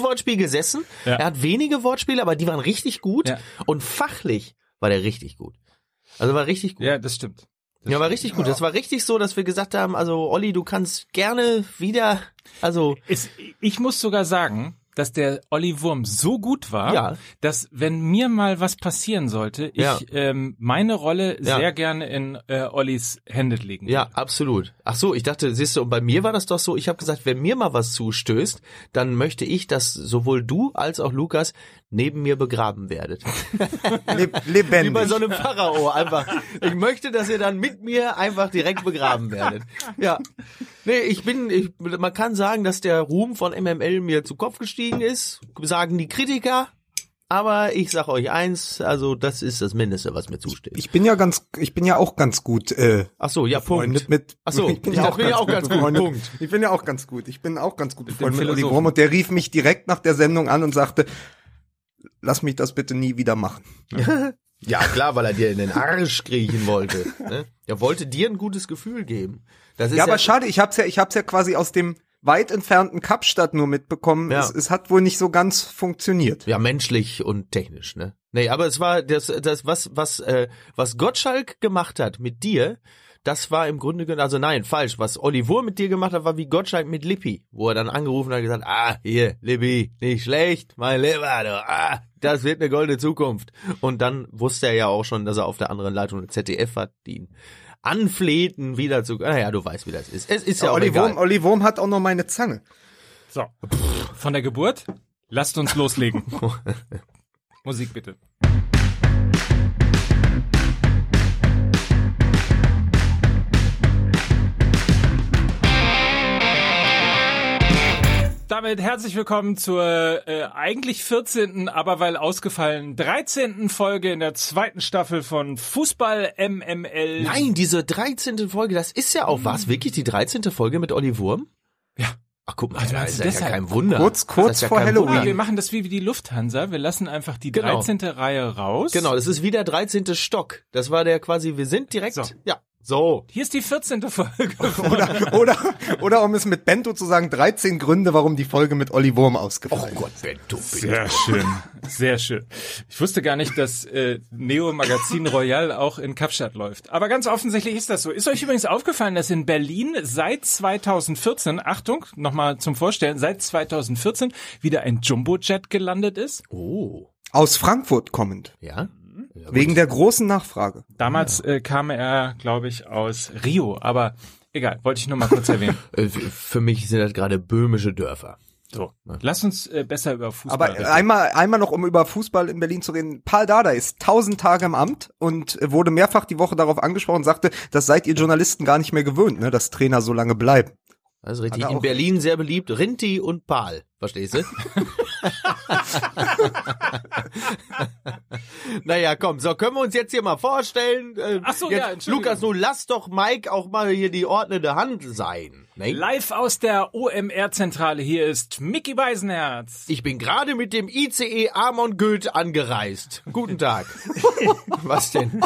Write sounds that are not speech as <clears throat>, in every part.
jedes Wortspiel gesessen. Ja. Er hat wenige Wortspiele, aber die waren richtig gut. Ja. Und fachlich war der richtig gut. Also war richtig gut. Ja, das stimmt. Das Ja, war richtig gut. Das war richtig so, dass wir gesagt haben, also Olli, du kannst gerne wieder, also Es, ich muss sogar sagen, dass der Olli Wurm so gut war, Ja. dass wenn mir mal was passieren sollte, ich Ja. ähm, meine Rolle Ja. sehr gerne in äh, Ollis Hände legen ja, würde. absolut. Ach so, ich dachte, siehst du, und bei mir war das doch so, ich habe gesagt, wenn mir mal was zustößt, dann möchte ich, dass sowohl du als auch Lukas neben mir begraben werdet. <laughs> Le Wie lebendig. bei so einem Pharao einfach. Ich möchte, dass ihr dann mit mir einfach direkt begraben werdet. Ja. Nee, ich bin, ich, man kann sagen, dass der Ruhm von MML mir zu Kopf gestiegen ist, sagen die Kritiker. Aber ich sag euch eins, also das ist das Mindeste, was mir zusteht. ich bin ja ganz, ich bin ja auch ganz gut äh, Ach so, ja, Punkt. mit. Ach so, <laughs> ich bin ich ja auch bin ja ganz auch gut ganz gut. Punkt. Ich bin ja auch ganz gut. Ich bin auch ganz gut befreundet mit Olli. Wurm und der rief mich direkt nach der Sendung an und sagte, lass mich das bitte nie wieder machen. Ja, klar, weil er dir in den Arsch kriechen wollte. Ne? Er wollte dir ein gutes Gefühl geben. Das ist Ja, aber schade, ich hab's ja, ich hab's ja quasi aus dem weit entfernten Kapstadt nur mitbekommen. Ja. Es, es hat wohl nicht so ganz funktioniert. Ja, menschlich und technisch, ne? Nee, aber es war das, das was, was, äh, was Gottschalk gemacht hat mit dir, das war im Grunde genommen, also nein, falsch. Was Olli Wurm mit dir gemacht hat, war wie Gottschalk mit Lippi, wo er dann angerufen hat und gesagt, ah, hier, Lippi, nicht schlecht, mein Lieber, du, ah, das wird eine goldene Zukunft. Und dann wusste er ja auch schon, dass er auf der anderen Leitung ZDF hat, die ihn anflehten, wieder zu, naja, du weißt, wie das ist. Es ist ja, Ja, auch Olli, egal. Wurm, Olli Wurm hat auch noch meine Zange. So, von der Geburt, lasst uns loslegen. <laughs> Musik bitte. Damit herzlich willkommen zur äh, eigentlich 14., aber weil ausgefallen 13. Folge in der zweiten Staffel von Fußball MML. Nein, diese 13. Folge, das ist ja auch, war es wirklich die 13. Folge mit Olli Wurm? Ja. Ach, guck mal, Also das ist du ja deshalb? kein Wunder. Kurz- kurz Das ist ja vor Halloween. Wunder. wir machen das wie die Lufthansa. Wir lassen einfach die Genau. 13. Reihe raus. Genau, das ist wie der 13. Stock. Das war der quasi, wir sind direkt, So. ja, so. Hier ist die 14. Folge. <laughs> Oder, oder, oder um es mit Bento zu sagen, 13 Gründe, warum die Folge mit Olli Wurm ausgefallen Oh Gott, Bento, bitte. Sehr schön, sehr schön. Ich wusste gar nicht, dass äh, Neo Magazin Royal auch in Kapstadt läuft. Aber ganz offensichtlich ist das so. Ist euch übrigens aufgefallen, dass in Berlin seit 2014, Achtung, nochmal zum Vorstellen, seit 2014 wieder ein Jumbojet gelandet ist? Oh, Aus Frankfurt kommend. ja. Wegen der großen Nachfrage. Damals äh, kam er, glaube ich, aus Rio. Aber egal, wollte ich nur mal kurz <laughs> erwähnen. Äh, Für mich sind das gerade böhmische Dörfer. So, lass uns äh, besser über Fußball Aber reden. einmal, einmal noch, um über Fußball in Berlin zu reden. Paul Dada ist tausend Tage im Amt und wurde mehrfach die Woche darauf angesprochen, sagte, das seid ihr Journalisten gar nicht mehr gewöhnt, ne, dass Trainer so lange bleiben. Ist richtig. In Berlin sehr beliebt. Rinti und Pal. Verstehst du? <laughs> naja, komm, so können wir uns jetzt hier mal vorstellen. Äh, Ach so, jetzt, ja, Entschuldigung. Lukas, nun lass doch Mike auch mal hier die ordnende Hand sein. Ne? Live aus der OMR-Zentrale, hier ist Mickey Beisenherz. Ich bin gerade mit dem ICE Amon Goeth angereist. Guten Tag. <laughs> Was denn?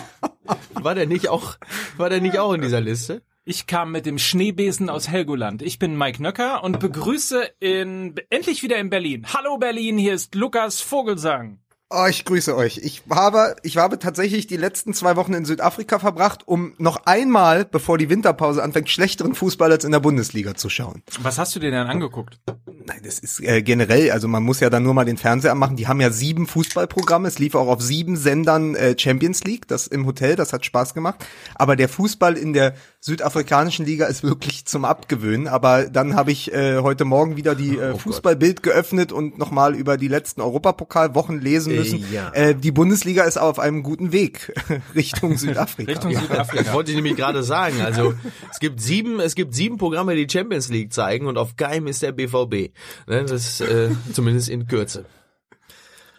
War der nicht auch, war der nicht auch in dieser Liste? Ich kam mit dem Schneebesen aus Helgoland. Ich bin Mike Nöcker und begrüße in, endlich wieder in Berlin. Hallo Berlin, hier ist Lukas Vogelsang. Oh, ich grüße euch. Ich habe, ich habe tatsächlich die letzten zwei Wochen in Südafrika verbracht, um noch einmal, bevor die Winterpause anfängt, schlechteren Fußball als in der Bundesliga zu schauen. Was hast du dir denn angeguckt? Nein, das ist äh, generell, also man muss ja dann nur mal den Fernseher anmachen. Die haben ja sieben Fußballprogramme. Es lief auch auf sieben Sendern äh, Champions League, das im Hotel, das hat Spaß gemacht. Aber der Fußball in der südafrikanischen Liga ist wirklich zum Abgewöhnen. Aber dann habe ich äh, heute Morgen wieder die äh, <laughs> Fußballbild geöffnet und nochmal über die letzten Europapokalwochen lesen müssen. ja. Äh, die Bundesliga ist auf einem guten Weg <laughs> Richtung <laughs> Südafrika. Richtung Das Südafrika. wollte ich nämlich gerade sagen. Also es gibt sieben, es gibt sieben Programme, die Champions League zeigen und auf keinem ist der BVB. Ne, das äh, zumindest in Kürze.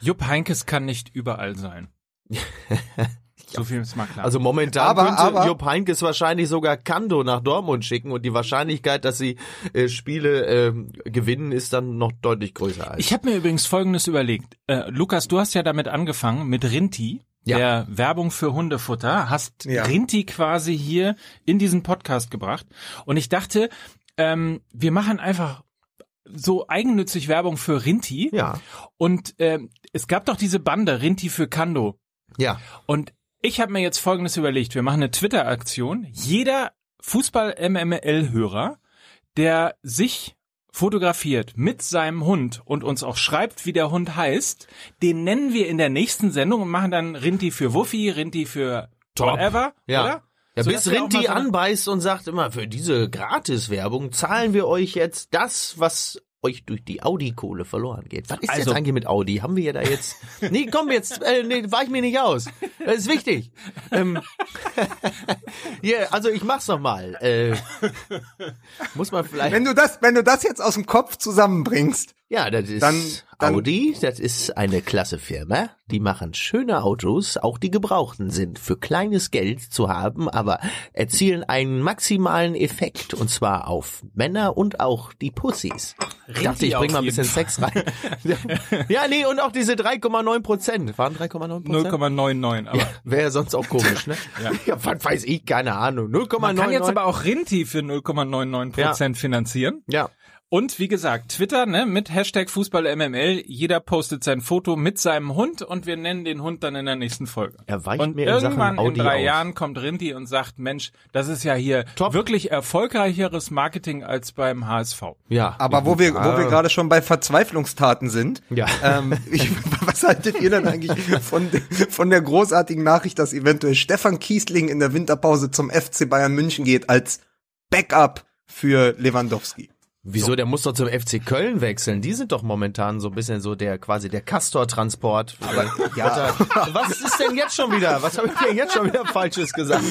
Jupp Heinkes kann nicht überall sein. So viel ist mal klar. Also momentan Aber- könnte aber- Jupp Heynckes wahrscheinlich sogar Kando nach Dortmund schicken und die Wahrscheinlichkeit, dass sie äh, Spiele ähm, gewinnen, ist dann noch deutlich größer. Als. Ich habe mir übrigens Folgendes überlegt. Äh, Lukas, du hast ja damit angefangen mit Rinti, Ja. der Werbung für Hundefutter, hast Ja. Rinti quasi hier in diesen Podcast gebracht. Und ich dachte, ähm, wir machen einfach so eigennützig Werbung für Rinti. Ja. Und ähm, es gab doch diese Bande Rinti für Kando. Ja. Und ich habe mir jetzt Folgendes überlegt. Wir machen eine Twitter-Aktion. Jeder Fußball-MML-Hörer, der sich fotografiert mit seinem Hund und uns auch schreibt, wie der Hund heißt, den nennen wir in der nächsten Sendung und machen dann Rinti für Wuffi, Rinti für Top. whatever, Ja. oder? Ja, So, bis Rinti so anbeißt und sagt immer, für diese Gratiswerbung zahlen wir euch jetzt das, was euch durch die Audi-Kohle verloren geht. Was ist Also- jetzt eigentlich mit Audi? Haben wir ja da jetzt... <laughs> Nee, komm jetzt, äh, nee, weich mir nicht aus. Das ist wichtig. Ähm, <laughs> yeah, also ich mach's noch mal. Äh, muss man vielleicht... Wenn du das, wenn du das jetzt aus dem Kopf zusammenbringst, Ja, das ist Dann- dann- Audi, das ist eine klasse Firma. Die machen schöne Autos, auch die gebrauchten sind für kleines Geld zu haben, aber erzielen einen maximalen Effekt und zwar auf Männer und auch die Pussys. Ich dachte, ich bring mal ein bisschen Sex rein. <laughs> ja, nee, und auch diese 3,9 Prozent. Waren 3,9 Prozent? 0,99. Aber Ja, wäre ja sonst auch komisch, ne? <laughs> ja. was weiß ich, keine Ahnung. 0,99. man kann jetzt aber auch Rinti für 0,99 Prozent finanzieren. ja. Und wie gesagt, Twitter, ne, mit Hashtag FußballMML. Jeder postet sein Foto mit seinem Hund und wir nennen den Hund dann in der nächsten Folge. Er weicht und mir in Sachen irgendwann in Audi drei aus. Jahren kommt Rinti und sagt, Mensch, das ist ja hier Top. wirklich erfolgreicheres Marketing als beim HSV. Ja. aber wo wir, wo wir Ah. gerade schon bei Verzweiflungstaten sind, Ja. ähm, ich, <laughs> was haltet ihr denn eigentlich von, von der großartigen Nachricht, dass eventuell Stefan Kiesling in der Winterpause zum FC Bayern München geht als Backup für Lewandowski? Wieso, der muss doch zum FC Köln wechseln. Die sind doch momentan so ein bisschen so der quasi der Castor-Transport. <laughs> ja. Was ist denn jetzt schon wieder? Was habe ich denn jetzt schon wieder Falsches gesagt?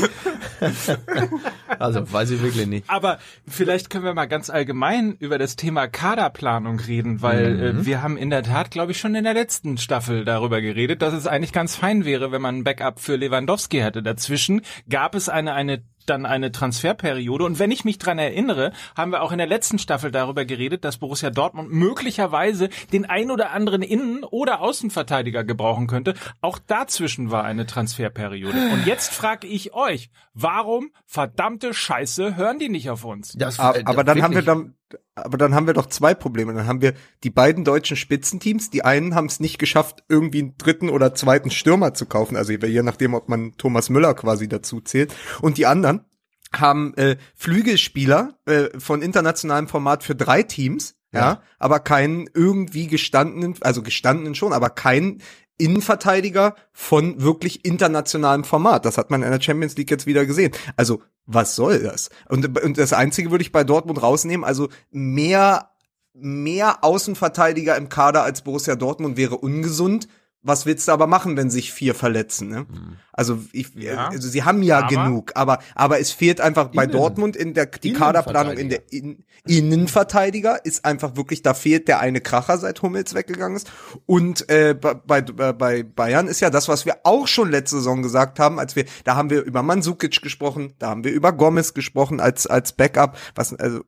also, weiß ich wirklich nicht. Aber vielleicht können wir mal ganz allgemein über das Thema Kaderplanung reden, weil äh, wir haben in der Tat, glaube ich, schon in der letzten Staffel darüber geredet, dass es eigentlich ganz fein wäre, wenn man ein Backup für Lewandowski hätte. Dazwischen gab es eine, eine dann eine Transferperiode. Und wenn ich mich dran erinnere, haben wir auch in der letzten Staffel darüber geredet, dass Borussia Dortmund möglicherweise den ein oder anderen Innen- oder Außenverteidiger gebrauchen könnte. Auch dazwischen war eine Transferperiode. Und jetzt frage ich euch, warum verdammte Scheiße hören die nicht auf uns? Das, Aber, aber dann haben wir dann, aber dann haben wir doch zwei Probleme. Dann haben wir die beiden deutschen Spitzenteams. Die einen haben es nicht geschafft, irgendwie einen dritten oder zweiten Stürmer zu kaufen. Also je nachdem, ob man Thomas Müller quasi dazu zählt. Und die anderen haben äh, Flügelspieler äh, von internationalem Format für drei Teams. Ja. Ja. aber keinen irgendwie gestandenen, also gestandenen schon, aber keinen Innenverteidiger von wirklich internationalem Format. Das hat man in der Champions League jetzt wieder gesehen. Also, was soll das? Und, und das Einzige würde ich bei Dortmund rausnehmen, also mehr, mehr Außenverteidiger im Kader als Borussia Dortmund wäre ungesund. Was willst du aber machen, wenn sich vier verletzen? Ne? Also, ich, Ja. also sie haben ja Aber- genug, aber aber es fehlt einfach bei Innen- Dortmund in der die Kaderplanung in der in, Innenverteidiger ist einfach wirklich da fehlt der eine Kracher seit Hummels weggegangen ist und äh, bei, bei bei Bayern ist ja das was wir auch schon letzte Saison gesagt haben als wir da haben wir über Mandzukic gesprochen da haben wir über Gomez gesprochen als als Backup was also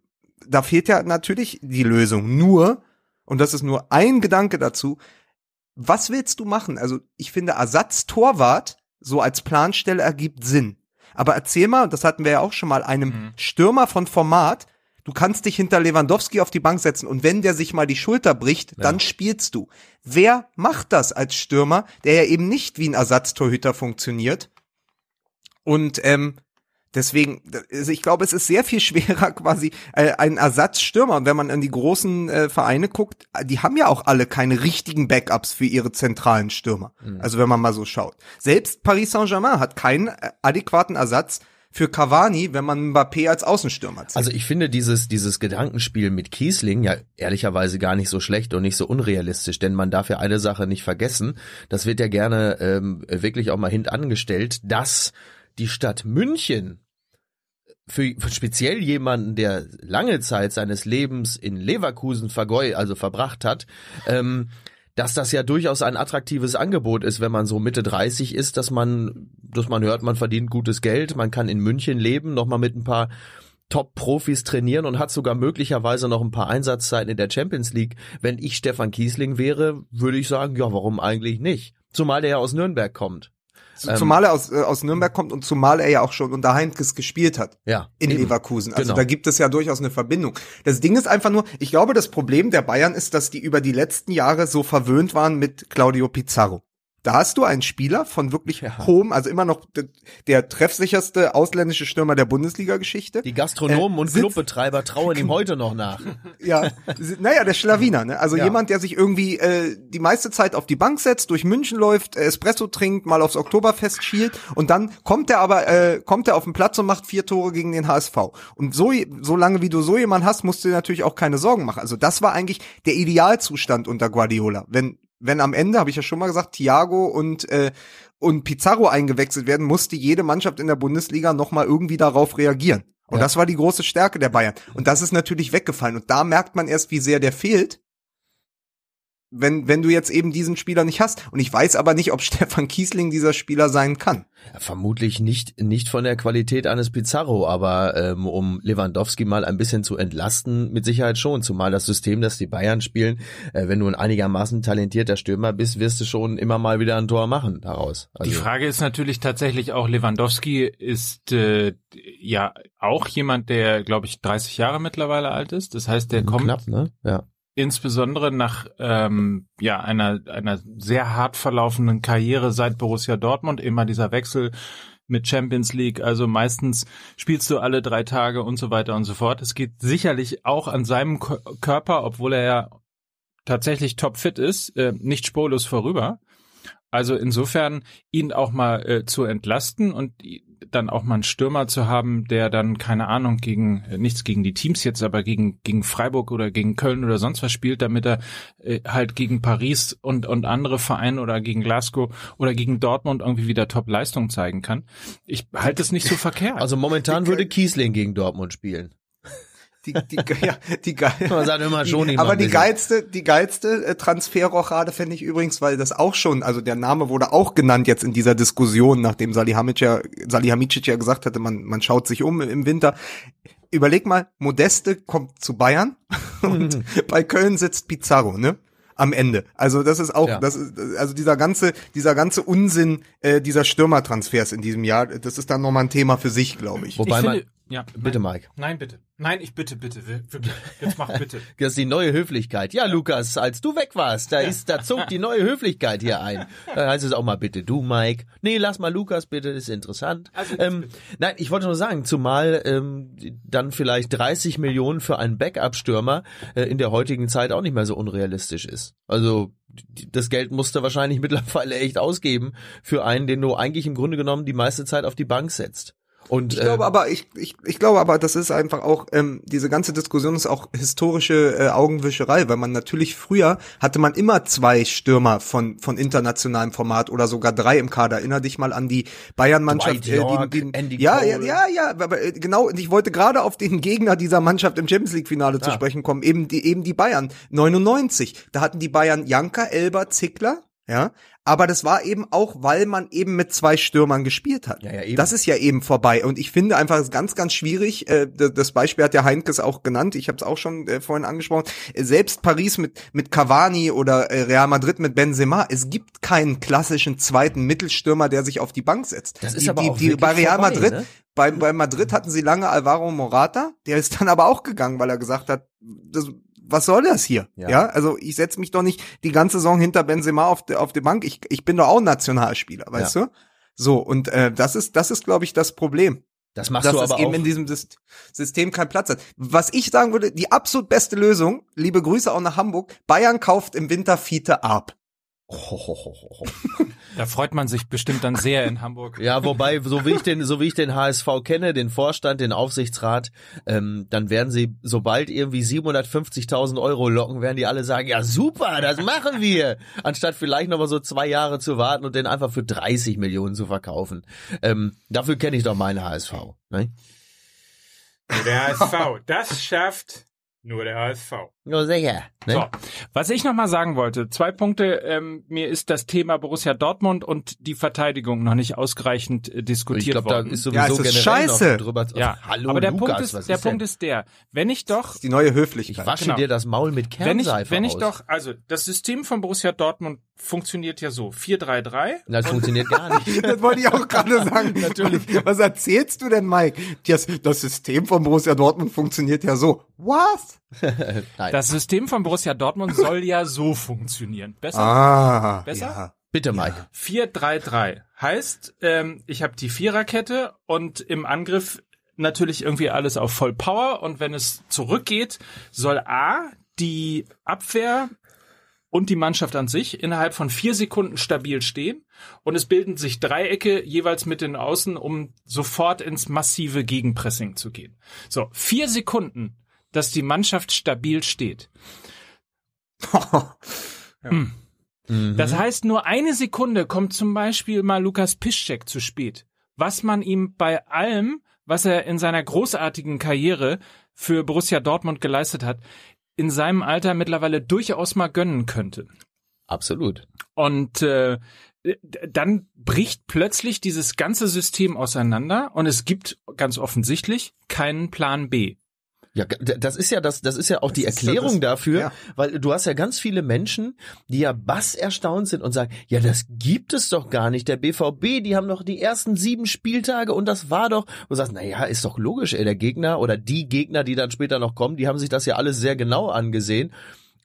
da fehlt ja natürlich die Lösung nur und das ist nur ein Gedanke dazu was willst du machen also ich finde Ersatztorwart so als Planstelle ergibt Sinn aber erzähl mal, und das hatten wir ja auch schon mal, einem Stürmer von Format, du kannst dich hinter Lewandowski auf die Bank setzen und wenn der sich mal die Schulter bricht, dann spielst du. Wer macht das als Stürmer, der ja eben nicht wie ein Ersatztorhüter funktioniert? Und ähm, deswegen, also ich glaube, es ist sehr viel <laughs> schwerer quasi äh, ein Ersatzstürmer. Und wenn man an die großen äh, Vereine guckt, die haben ja auch alle keine richtigen Backups für ihre zentralen Stürmer. Also wenn man mal so schaut. Selbst Paris Saint-Germain hat keinen äh, adäquaten Ersatz für Cavani, wenn man Mbappé als Außenstürmer zählt. Also ich finde dieses, dieses Gedankenspiel mit Kiesling ja ehrlicherweise gar nicht so schlecht und nicht so unrealistisch, denn man darf ja eine Sache nicht vergessen, das wird ja gerne ähm, wirklich auch mal hintangestellt, dass die Stadt München für, für speziell jemanden, der lange Zeit seines Lebens in Leverkusen vergeu, also verbracht hat, ähm, dass das ja durchaus ein attraktives Angebot ist, wenn man so Mitte 30 ist, dass man, dass man hört, man verdient gutes Geld, man kann in München leben, nochmal mit ein paar Top-Profis trainieren und hat sogar möglicherweise noch ein paar Einsatzzeiten in der Champions League. Wenn ich Stefan Kiesling wäre, würde ich sagen, ja, warum eigentlich nicht? Zumal der ja aus Nürnberg kommt. Ähm, zumal er aus, äh, aus Nürnberg kommt und zumal er ja auch schon unter Heinkes gespielt hat. Ja, In eben. Leverkusen. Also Genau. da gibt es ja durchaus eine Verbindung. Das Ding ist einfach nur, ich glaube, das Problem der Bayern ist, dass die über die letzten Jahre so verwöhnt waren mit Claudio Pizarro. Da hast du einen Spieler von wirklich Ja. hohem, also immer noch de, der treffsicherste ausländische Stürmer der Bundesliga-Geschichte. Die Gastronomen Äh, und Clubbetreiber trauen ihm heute noch nach. <laughs> Ja, naja, der Schlawiner, ne? Also Ja. jemand, der sich irgendwie äh, die meiste Zeit auf die Bank setzt, durch München läuft, äh, Espresso trinkt, mal aufs Oktoberfest schielt und dann kommt er aber, äh, kommt er auf den Platz und macht vier Tore gegen den HSV. Und so, so lange wie du so jemanden hast, musst du dir natürlich auch keine Sorgen machen. Also das war eigentlich der Idealzustand unter Guardiola. Wenn, wenn am Ende, habe ich ja schon mal gesagt, Thiago und äh, und Pizarro eingewechselt werden, musste jede Mannschaft in der Bundesliga nochmal irgendwie darauf reagieren. Und Ja. das war die große Stärke der Bayern. Und das ist natürlich weggefallen. Und da merkt man erst, wie sehr der fehlt, wenn, wenn du jetzt eben diesen Spieler nicht hast. Und ich weiß aber nicht, ob <laughs> Stefan Kiesling dieser Spieler sein kann. Ja, vermutlich nicht, nicht von der Qualität eines Pizarro, aber ähm, um Lewandowski mal ein bisschen zu entlasten, mit Sicherheit schon. Zumal das System, das die Bayern spielen, äh, wenn du ein einigermaßen talentierter Stürmer bist, wirst du schon immer mal wieder ein Tor machen daraus. Also, Die Frage ist natürlich tatsächlich auch, Lewandowski ist äh, ja auch jemand, der, glaube ich, 30 Jahre mittlerweile alt ist. Das heißt, der kommt knapp, ne? Ja. Insbesondere nach ähm, ja einer einer sehr hart verlaufenden Karriere seit Borussia Dortmund immer dieser Wechsel mit Champions League, also meistens spielst du alle drei Tage und so weiter und so fort. Es geht sicherlich auch an seinem Körper, obwohl er ja tatsächlich topfit ist, äh, nicht spurlos vorüber. Also insofern ihn auch mal äh, zu entlasten und dann auch mal einen Stürmer zu haben, der dann keine Ahnung gegen äh, nichts gegen die Teams jetzt, aber gegen gegen Freiburg oder gegen Köln oder sonst was spielt, damit er äh, halt gegen Paris und und andere Vereine oder gegen Glasgow oder gegen Dortmund irgendwie wieder Top-Leistung zeigen kann. Ich halte es nicht so verkehrt. Also momentan würde Kiesling gegen Dortmund spielen. Die, die, ja, die geil. <laughs> Man sagt immer schon Die, aber die geilste, die geilste äh, Transferrochade fände ich übrigens, weil das auch schon, also der Name wurde auch genannt jetzt in dieser Diskussion, nachdem Salihamidzic ja, Salihamidzic ja gesagt hatte, man, man schaut sich um im Winter. Überleg mal, Modeste kommt zu Bayern <laughs> und bei Köln sitzt Pizarro, ne? Am Ende. Also das ist auch, Ja. das ist, also dieser ganze, dieser ganze Unsinn äh, dieser Stürmertransfers in diesem Jahr, das ist dann nochmal ein Thema für sich, glaube ich. Wobei ich man, finde, ja, bitte nein, Mike, nein, bitte. Nein, ich bitte, bitte, wirklich. Jetzt mach bitte. <laughs> das ist die neue Höflichkeit. Ja, Lukas, als du weg warst, da ist, da zog die neue Höflichkeit hier ein. <laughs> Da heißt es auch mal bitte du, Mike. Nee, lass mal Lukas bitte, das ist interessant. Also, ähm, nein, ich wollte nur sagen, zumal ähm, dann vielleicht 30 Millionen für einen Backup-Stürmer äh, in der heutigen Zeit auch nicht mehr so unrealistisch ist. Also das Geld musst du wahrscheinlich <laughs> mittlerweile echt ausgeben für einen, den du eigentlich im Grunde genommen die meiste Zeit auf die Bank setzt. Und Ich glaube äh, aber, ich, ich, ich glaube aber, das ist einfach auch, ähm, diese ganze Diskussion ist auch historische äh, Augenwischerei, weil man natürlich früher hatte man immer zwei Stürmer von, von internationalem Format oder sogar drei im Kader. Erinner dich mal an die Bayern-Mannschaft. Dwight York, Andy ja, ja, ja, ja, aber äh, genau, und ich wollte gerade auf den Gegner dieser Mannschaft im Champions League-Finale zu Ah. sprechen kommen, eben die, eben die Bayern. 99. Da hatten die Bayern Janka, Elber, Zickler, ja, aber das war eben auch, weil man eben mit zwei Stürmern gespielt hat. Ja, ja, eben. Das ist ja eben vorbei. Und ich finde einfach, es ist ganz, ganz schwierig. Äh, das Beispiel hat ja Heinkes auch genannt. Ich habe es auch schon äh, vorhin angesprochen. Selbst Paris mit mit Cavani oder äh, Real Madrid mit Benzema. Es gibt keinen klassischen zweiten Mittelstürmer, der sich auf die Bank setzt. Das ist die, aber die, auch die, bei Real vorbei, Madrid. ne? Bei, bei Madrid hatten sie lange Alvaro Morata, der ist dann aber auch gegangen, weil er gesagt hat, das, was soll das hier? Ja. Ja, also ich setze mich doch nicht die ganze Saison hinter Benzema auf, de, auf die Bank. Ich, ich bin doch auch Nationalspieler, weißt du? So, und äh, das ist, das ist, glaube ich, das Problem. das machst dass du es aber eben auch. in diesem Syst- System keinen Platz hat. Was ich sagen würde, die absolut beste Lösung, liebe Grüße auch nach Hamburg, Bayern kauft im Winter Fiete ab. <laughs> Da freut man sich bestimmt dann sehr in Hamburg. Ja, wobei, so wie ich den, so wie ich den HSV kenne, den Vorstand, den Aufsichtsrat, ähm, dann werden sie, sobald irgendwie 750.000 Euro locken, werden die alle sagen, ja super, das machen wir, anstatt vielleicht noch mal so zwei Jahre zu warten und den einfach für 30 Millionen zu verkaufen. Ähm, dafür kenne ich doch meinen HSV. Ne? Der HSV, das schafft nur der HSV. Ja, sicher. Ne? So, was ich noch mal sagen wollte, zwei Punkte. Ähm, mir ist das Thema Borussia Dortmund und die Verteidigung noch nicht ausreichend äh, ich diskutiert glaube, da worden. ist Ja, sowieso es ist generell scheiße. noch drüber. ja, hallo aber der Lukas, Punkt ist, was der ist Punkt denn? ist der, wenn ich doch ist die neue Ich Höflichkeit. wasche Genau. dir das Maul mit wenn ich, Kernseife wenn ich aus. doch, also das System von Borussia Dortmund funktioniert ja so. 4-3-3. Das funktioniert gar nicht. <laughs> Das wollte ich auch gerade sagen. <laughs> Natürlich. Was erzählst du denn, Mike? Das, das System von Borussia Dortmund funktioniert ja so. Was? <laughs> Nein. Das System von Borussia Dortmund soll ja so funktionieren. Besser? Ah. Besser? Ja. Bitte, Mike. 4-3-3 heißt, ähm, ich habe die Viererkette und im Angriff natürlich irgendwie alles auf Vollpower und wenn es zurückgeht, soll A die Abwehr und die Mannschaft an sich innerhalb von vier Sekunden stabil stehen und es bilden sich Dreiecke jeweils mit den Außen, um sofort ins massive Gegenpressing zu gehen. So, vier Sekunden, dass die Mannschaft stabil steht. <laughs> Hm. Mhm. Das heißt, nur eine Sekunde kommt zum Beispiel mal Lukas Piszczek zu spät. Was man ihm bei allem, was er in seiner großartigen Karriere für Borussia Dortmund geleistet hat, in seinem Alter mittlerweile durchaus mal gönnen könnte. Absolut. Und äh, dann bricht plötzlich dieses ganze System auseinander und es gibt ganz offensichtlich keinen Plan B. Ja, das ist ja das, das ist ja auch die ist ja Erklärung das- dafür, ja. weil du hast ja ganz viele Menschen, die ja bass erstaunt sind und sagen, ja, das gibt es doch gar nicht. Der BVB, die haben doch die ersten sieben Spieltage und das war doch, du sagst, na ja, ist doch logisch, ey, der Gegner oder die Gegner, die dann später noch kommen, die haben sich das ja alles sehr genau angesehen.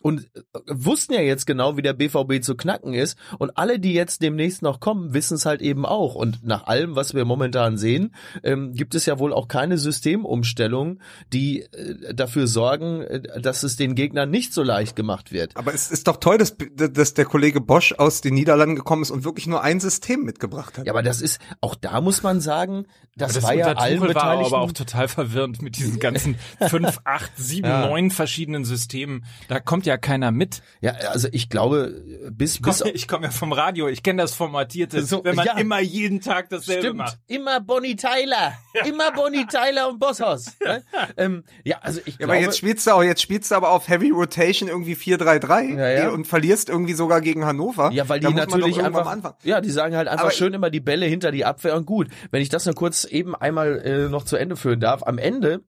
Und äh, wussten ja jetzt genau, wie der BVB zu knacken ist. Und alle, die jetzt demnächst noch kommen, wissen es halt eben auch. Und nach allem, was wir momentan sehen, ähm, gibt es ja wohl auch keine Systemumstellung, die äh, dafür sorgen, äh, dass es den Gegnern nicht so leicht gemacht wird. Aber es ist doch toll, dass, dass der Kollege Bosch aus den Niederlanden gekommen ist und wirklich nur ein System mitgebracht hat. Ja, aber das ist, auch da muss man sagen, das, Das war ja allen Tuchel war Beteiligten. aber auch total verwirrend mit diesen ganzen <laughs> fünf, acht, sieben, Ja. neun verschiedenen Systemen. Da kommt ja keiner mit. ja, also ich glaube, bis, Ich komme bis ich komm ja vom Radio, ich kenne das Formatierte, So, wenn man ja. immer jeden Tag dasselbe Stimmt, macht. immer Bonnie Tyler, immer Bonnie Tyler und Bosshaus. <laughs> ne? ähm, ja, also ich Ja, glaube, aber jetzt spielst du auch, jetzt spielst du aber auf Heavy Rotation irgendwie 4-3-3 Ja, ja. und verlierst irgendwie sogar gegen Hannover. Ja, weil die natürlich einfach, ja, die sagen halt einfach Aber schön immer die Bälle hinter die Abwehr und gut. Wenn ich das nur kurz eben einmal äh, noch zu Ende führen darf, am Ende,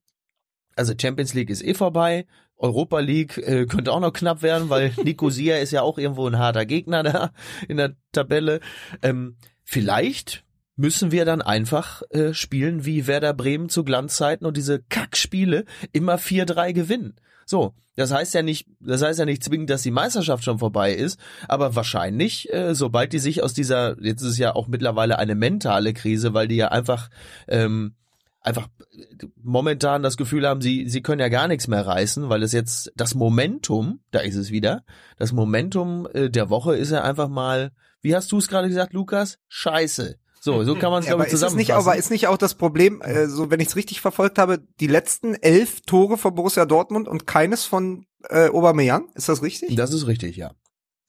also Champions League ist eh vorbei, Europa League äh, könnte auch noch knapp werden, weil <laughs> Nicosia ist ja auch irgendwo ein harter Gegner da in der Tabelle. Ähm, vielleicht müssen wir dann einfach äh, spielen wie Werder Bremen zu Glanzzeiten und diese Kackspiele immer 4-3 gewinnen. So, das heißt ja nicht, das heißt ja nicht zwingend, dass die Meisterschaft schon vorbei ist, aber wahrscheinlich, äh, sobald die sich aus dieser, jetzt ist es ja auch mittlerweile eine mentale Krise, weil die ja einfach ähm, einfach momentan das Gefühl haben, sie sie können ja gar nichts mehr reißen, weil es jetzt das Momentum, da ist es wieder, das Momentum äh, der Woche ist ja einfach mal, wie hast du es gerade gesagt, Lukas? Scheiße. So, so kann man es Ja, glaube aber ich ist es nicht, zusammenfassen. aber ist nicht auch das Problem, äh, so wenn ich es richtig verfolgt habe, die letzten elf Tore von Borussia Dortmund und keines von äh, Aubameyang? Ist das richtig? das ist richtig, ja.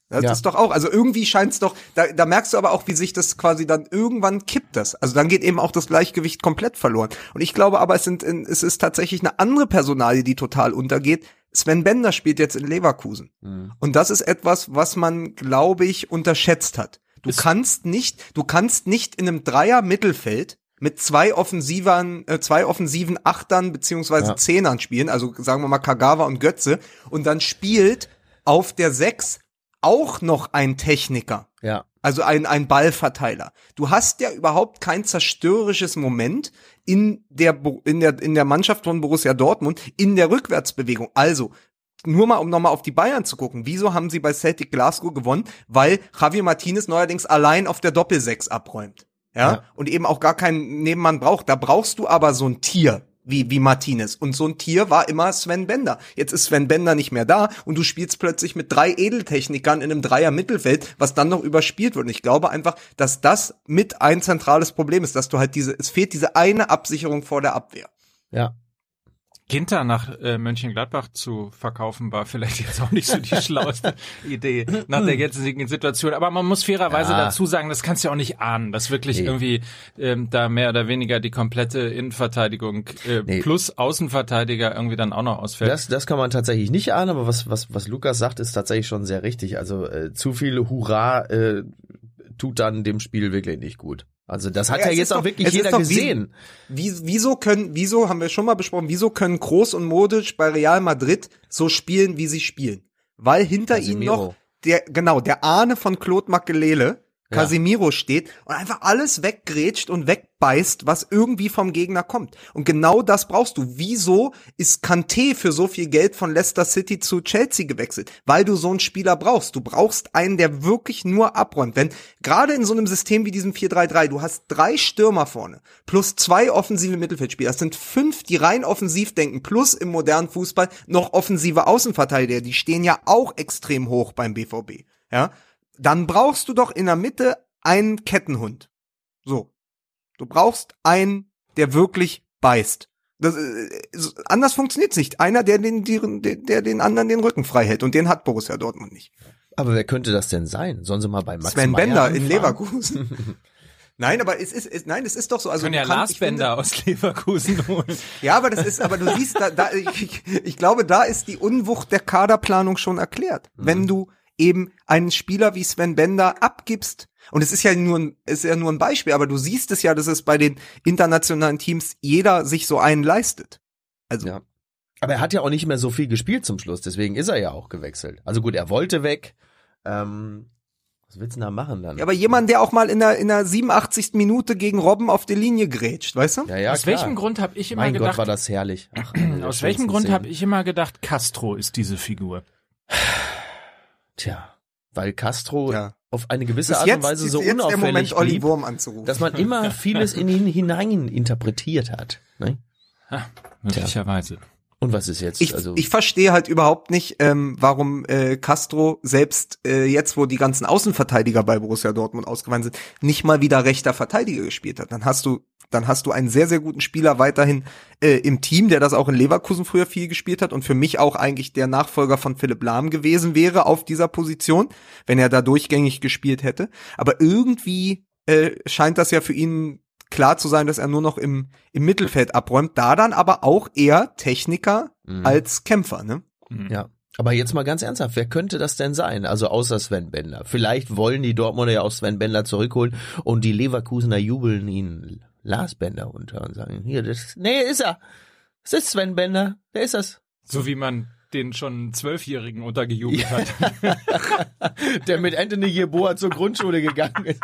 Das Ja. ist doch auch, also irgendwie scheint's doch, da, da merkst du aber auch, wie sich das quasi dann irgendwann kippt das. Also dann geht eben auch das Gleichgewicht komplett verloren. Und ich glaube aber, es sind, in, es ist tatsächlich eine andere Personalie, die total untergeht. Sven Bender spielt jetzt in Leverkusen. Mhm. Und das ist etwas, was man, glaube ich, unterschätzt hat. Du Ist- kannst nicht, du kannst nicht in einem Dreier Mittelfeld mit zwei offensiven, äh, zwei offensiven Achtern beziehungsweise Ja. Zehnern spielen, also sagen wir mal Kagawa und Götze, und dann spielt auf der Sechs auch noch ein Techniker. Ja. Also ein, ein Ballverteiler. Du hast ja überhaupt kein zerstörerisches Moment in der, in der, in der Mannschaft von Borussia Dortmund in der Rückwärtsbewegung. Also, nur mal, um nochmal auf die Bayern zu gucken. Wieso haben sie bei Celtic Glasgow gewonnen? Weil Javier Martinez neuerdings allein auf der Doppelsechs abräumt. Ja? Ja. Und eben auch gar keinen Nebenmann braucht. Da brauchst du aber so ein Tier wie, wie Martinez. Und so ein Tier war immer Sven Bender. Jetzt ist Sven Bender nicht mehr da und du spielst plötzlich mit drei Edeltechnikern in einem Dreier Mittelfeld, was dann noch überspielt wird. Und ich glaube einfach, dass das mit ein zentrales Problem ist, dass du halt diese, es fehlt diese eine Absicherung vor der Abwehr. Ja. Ginter nach äh, Mönchengladbach zu verkaufen war vielleicht <laughs> jetzt auch nicht so die schlauste <laughs> Idee nach der jetzigen Situation. Aber man muss fairerweise Ja. dazu sagen, das kannst du ja auch nicht ahnen, dass wirklich Nee. irgendwie ähm, da mehr oder weniger die komplette Innenverteidigung äh, Nee. plus Außenverteidiger irgendwie dann auch noch ausfällt. Das, das kann man tatsächlich nicht ahnen, aber was, was, was Lukas sagt, ist tatsächlich schon sehr richtig. Also äh, zu viel Hurra äh, tut dann dem Spiel wirklich nicht gut. Also das hat Ja, ja, jetzt auch doch- wirklich jeder doch gesehen. Wie, wieso können, wieso haben wir schon mal besprochen, wieso können Groß und Modic bei Real Madrid so spielen, wie sie spielen? Weil hinter ihnen Casemiro. noch der, genau, der Ahne von Claude Makelele, Casimiro steht und einfach alles weggrätscht und wegbeißt, was irgendwie vom Gegner kommt. Und genau das brauchst du. Wieso ist Kanté für so viel Geld von Leicester City zu Chelsea gewechselt? Weil du so einen Spieler brauchst. Du brauchst einen, der wirklich nur abräumt. Wenn gerade in so einem System wie diesem 4-3-3, du hast drei Stürmer vorne plus zwei offensive Mittelfeldspieler. Das sind fünf, die rein offensiv denken, plus im modernen Fußball noch offensive Außenverteidiger. Die stehen ja auch extrem hoch beim BVB. Ja, dann brauchst du doch in der Mitte einen Kettenhund. So. Du brauchst einen, der wirklich beißt. Das, äh, anders funktioniert's nicht. Einer, der den, der, der den anderen den Rücken frei hält. Und den hat Borussia Dortmund nicht. Aber wer könnte das denn sein? Sollen Sie mal bei Max Sven Meyer Bender anfragen? in Leverkusen. <laughs> Nein, aber es ist, es, nein, es ist doch so. Also Können ja kannst- Lars Bender aus Leverkusen holen. Ja, aber das ist, aber du siehst, da, da ich, ich glaube, da ist die Unwucht der Kaderplanung schon erklärt. Wenn du eben einen Spieler wie Sven Bender abgibst, und es ist ja nur ein, es ist ja nur ein Beispiel, aber du siehst es ja, dass es bei den internationalen Teams jeder sich so einen leistet. Also, Ja. Aber er hat ja auch nicht mehr so viel gespielt zum Schluss, deswegen ist er ja auch gewechselt. Also gut, er wollte weg. Ähm, was willst du denn da machen dann? ja, aber jemand, der auch mal in der, in der 87. Minute gegen Robben auf die Linie grätscht, weißt du? ja, ja, aus klar. welchem Grund habe ich immer Mein Gott, gedacht, war das herrlich. Ach, <clears throat> aus welchem Grund habe ich immer gedacht, Castro ist diese Figur? <sighs> Tja, weil Castro Ja. auf eine gewisse Bis Art und Weise so Moment, unauffällig Olli blieb, Wurm anzurufen. dass man immer <laughs> vieles in ihn hinein interpretiert hat. Ne? Möglicherweise. Und was ist jetzt? Ich, also, ich verstehe halt überhaupt nicht, ähm, warum äh, Castro selbst äh, jetzt, wo die ganzen Außenverteidiger bei Borussia Dortmund ausgefallen sind, nicht mal wieder rechter Verteidiger gespielt hat. Dann hast du, dann hast du einen sehr sehr guten Spieler weiterhin äh, im Team, der das auch in Leverkusen früher viel gespielt hat und für mich auch eigentlich der Nachfolger von Philipp Lahm gewesen wäre auf dieser Position, wenn er da durchgängig gespielt hätte. Aber irgendwie äh, scheint das ja für ihn klar zu sein, dass er nur noch im, im Mittelfeld abräumt, da dann aber auch eher Techniker Mhm. als Kämpfer, ne? Ja. Aber jetzt mal ganz ernsthaft, wer könnte das denn sein? Also außer Sven Bender. Vielleicht wollen die Dortmunder ja auch Sven Bender zurückholen und die Leverkusener jubeln ihn Lars Bender unter und sagen, hier, das, nee, ist er. Es ist Sven Bender, der ist das. So wie man den schon Zwölfjährigen untergejubelt hat. <laughs> Der mit Anthony Jeboa zur Grundschule gegangen ist.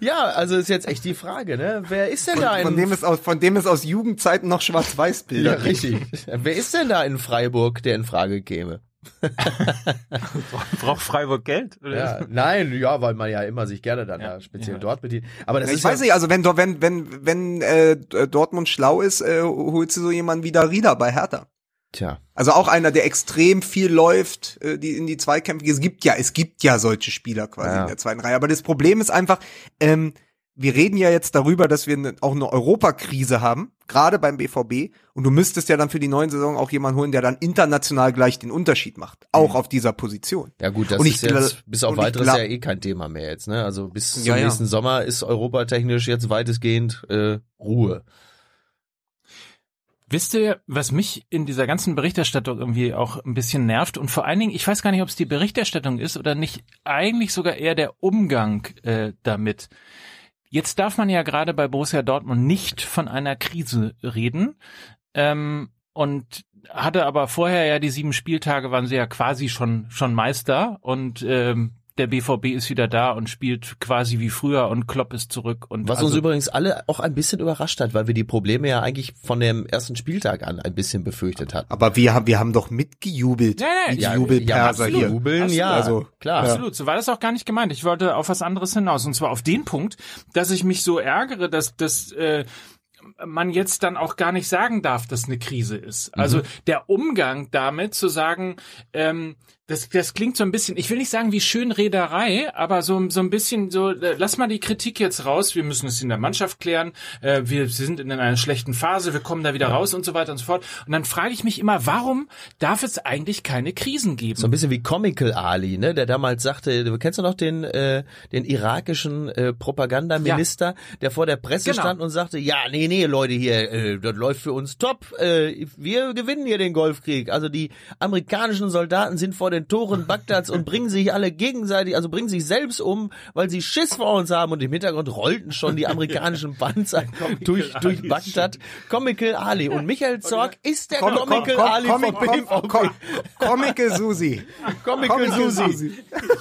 ja, also ist jetzt echt die Frage, ne? Wer ist denn da in Von dem es aus, von dem es aus Jugendzeiten noch Schwarz-Weiß-Bilder ja, gibt. richtig. Wer ist denn da in Freiburg, der in Frage käme? <laughs> Braucht Freiburg Geld? Ja, nein, ja, weil man ja immer sich gerne dann Ja, da speziell ja. dort bedient. Aber das Ich ist weiß ja, nicht, also wenn, wenn, wenn, wenn äh, Dortmund schlau ist, äh, holst du so jemanden wie Darida bei Hertha. Tja, Also auch einer, der extrem viel läuft, äh, die in die Zweikämpfe. Es gibt ja, es gibt ja solche Spieler quasi Ja. in der zweiten Reihe. Aber das Problem ist einfach, ähm, wir reden ja jetzt darüber, dass wir ne, auch eine Europakrise haben, gerade beim BVB. Und du müsstest ja dann für die neuen Saison auch jemanden holen, der dann international gleich den Unterschied macht, auch auf dieser Position. ja gut, das Und ich ist jetzt gla- bis auf ich weiteres ja eh kein Thema mehr jetzt, ne? Also bis zum Ja, ja. nächsten Sommer ist europatechnisch jetzt weitestgehend äh, Ruhe. Wisst ihr, was mich in dieser ganzen Berichterstattung irgendwie auch ein bisschen nervt und vor allen Dingen, ich weiß gar nicht, ob es die Berichterstattung ist oder nicht, eigentlich sogar eher der Umgang äh, damit. Jetzt darf man ja gerade bei Borussia Dortmund nicht von einer Krise reden ähm, und hatte aber vorher ja die sieben Spieltage waren sie ja quasi schon schon Meister und ähm, der BVB ist wieder da und spielt quasi wie früher und Klopp ist zurück und Was also, uns übrigens alle auch ein bisschen überrascht hat, weil wir die Probleme ja eigentlich von dem ersten Spieltag an ein bisschen befürchtet hatten. Aber wir haben, wir haben doch mitgejubelt. Ja, ja, die ja, Jubelperser absolut. hier. Jubeln, Absolut. ja, Also, klar. Absolut, so war das auch gar nicht gemeint. Ich wollte auf was anderes hinaus. Und zwar auf den Punkt, dass ich mich so ärgere, dass, dass äh, man jetzt dann auch gar nicht sagen darf, dass eine Krise ist. Also der Umgang damit zu sagen, ähm, das, das klingt so ein bisschen, ich will nicht sagen wie Schönrederei, aber so, so ein bisschen so, äh, lass mal die Kritik jetzt raus, wir müssen es in der Mannschaft klären, äh, wir sind in einer schlechten Phase, wir kommen da wieder raus und so weiter und so fort. Und dann frage ich mich immer, warum darf es eigentlich keine Krisen geben? So ein bisschen wie Comical Ali, ne, der damals sagte, du kennst du noch den äh, den irakischen äh, Propagandaminister, der vor der Presse Genau. stand und sagte, ja, nee, nee, Leute hier, äh, das läuft für uns top. Äh, wir gewinnen hier den Golfkrieg. Also die amerikanischen Soldaten sind vor den Toren Bagdads und bringen sich alle gegenseitig, also bringen sich selbst um, weil sie Schiss vor uns haben. Und im Hintergrund rollten schon die amerikanischen <laughs> Panzer durch, durch Bagdad. Comical Ali. Und Michael Zorg ist der Komm, Comical komm, Ali komm, komm, komm, Comical Susi. Comical Comical Susi.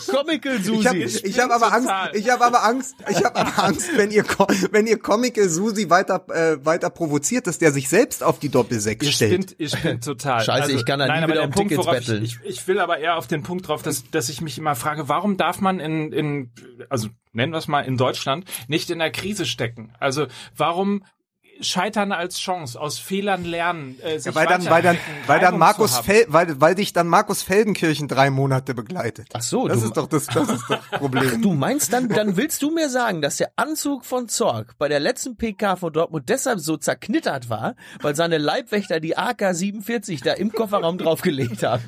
Comical Ich habe Susi. ich hab aber Angst, ich habe aber Angst, ich habe aber Angst, wenn ihr wenn ihr Comical Susi weiter äh, weiter provoziert, dass der sich selbst auf die Doppelsechs Ihr stellt. spinnt, ihr spinnt total. Also, Scheiße, ich kann da nie nein, aber wieder der um Punkt, Tickets worauf betteln. Ich, ich, ich will aber eher auf den Punkt drauf, dass, dass ich mich immer frage, warum darf man in, in also nennen wir es mal in Deutschland, nicht in der Krise stecken? Also warum Scheitern als Chance, aus Fehlern lernen, äh, sich Ja, weil dann, weil dann, weil dann Markus. Fel, weil, weil dich dann Markus Feldenkirchen drei Monate begleitet. Ach so, Das du, ist doch das, das ist das Problem. du meinst dann, dann willst du mir sagen, dass der Anzug von Zorg bei der letzten PK von Dortmund deshalb so zerknittert war, weil seine Leibwächter die AK-47 da im Kofferraum draufgelegt haben.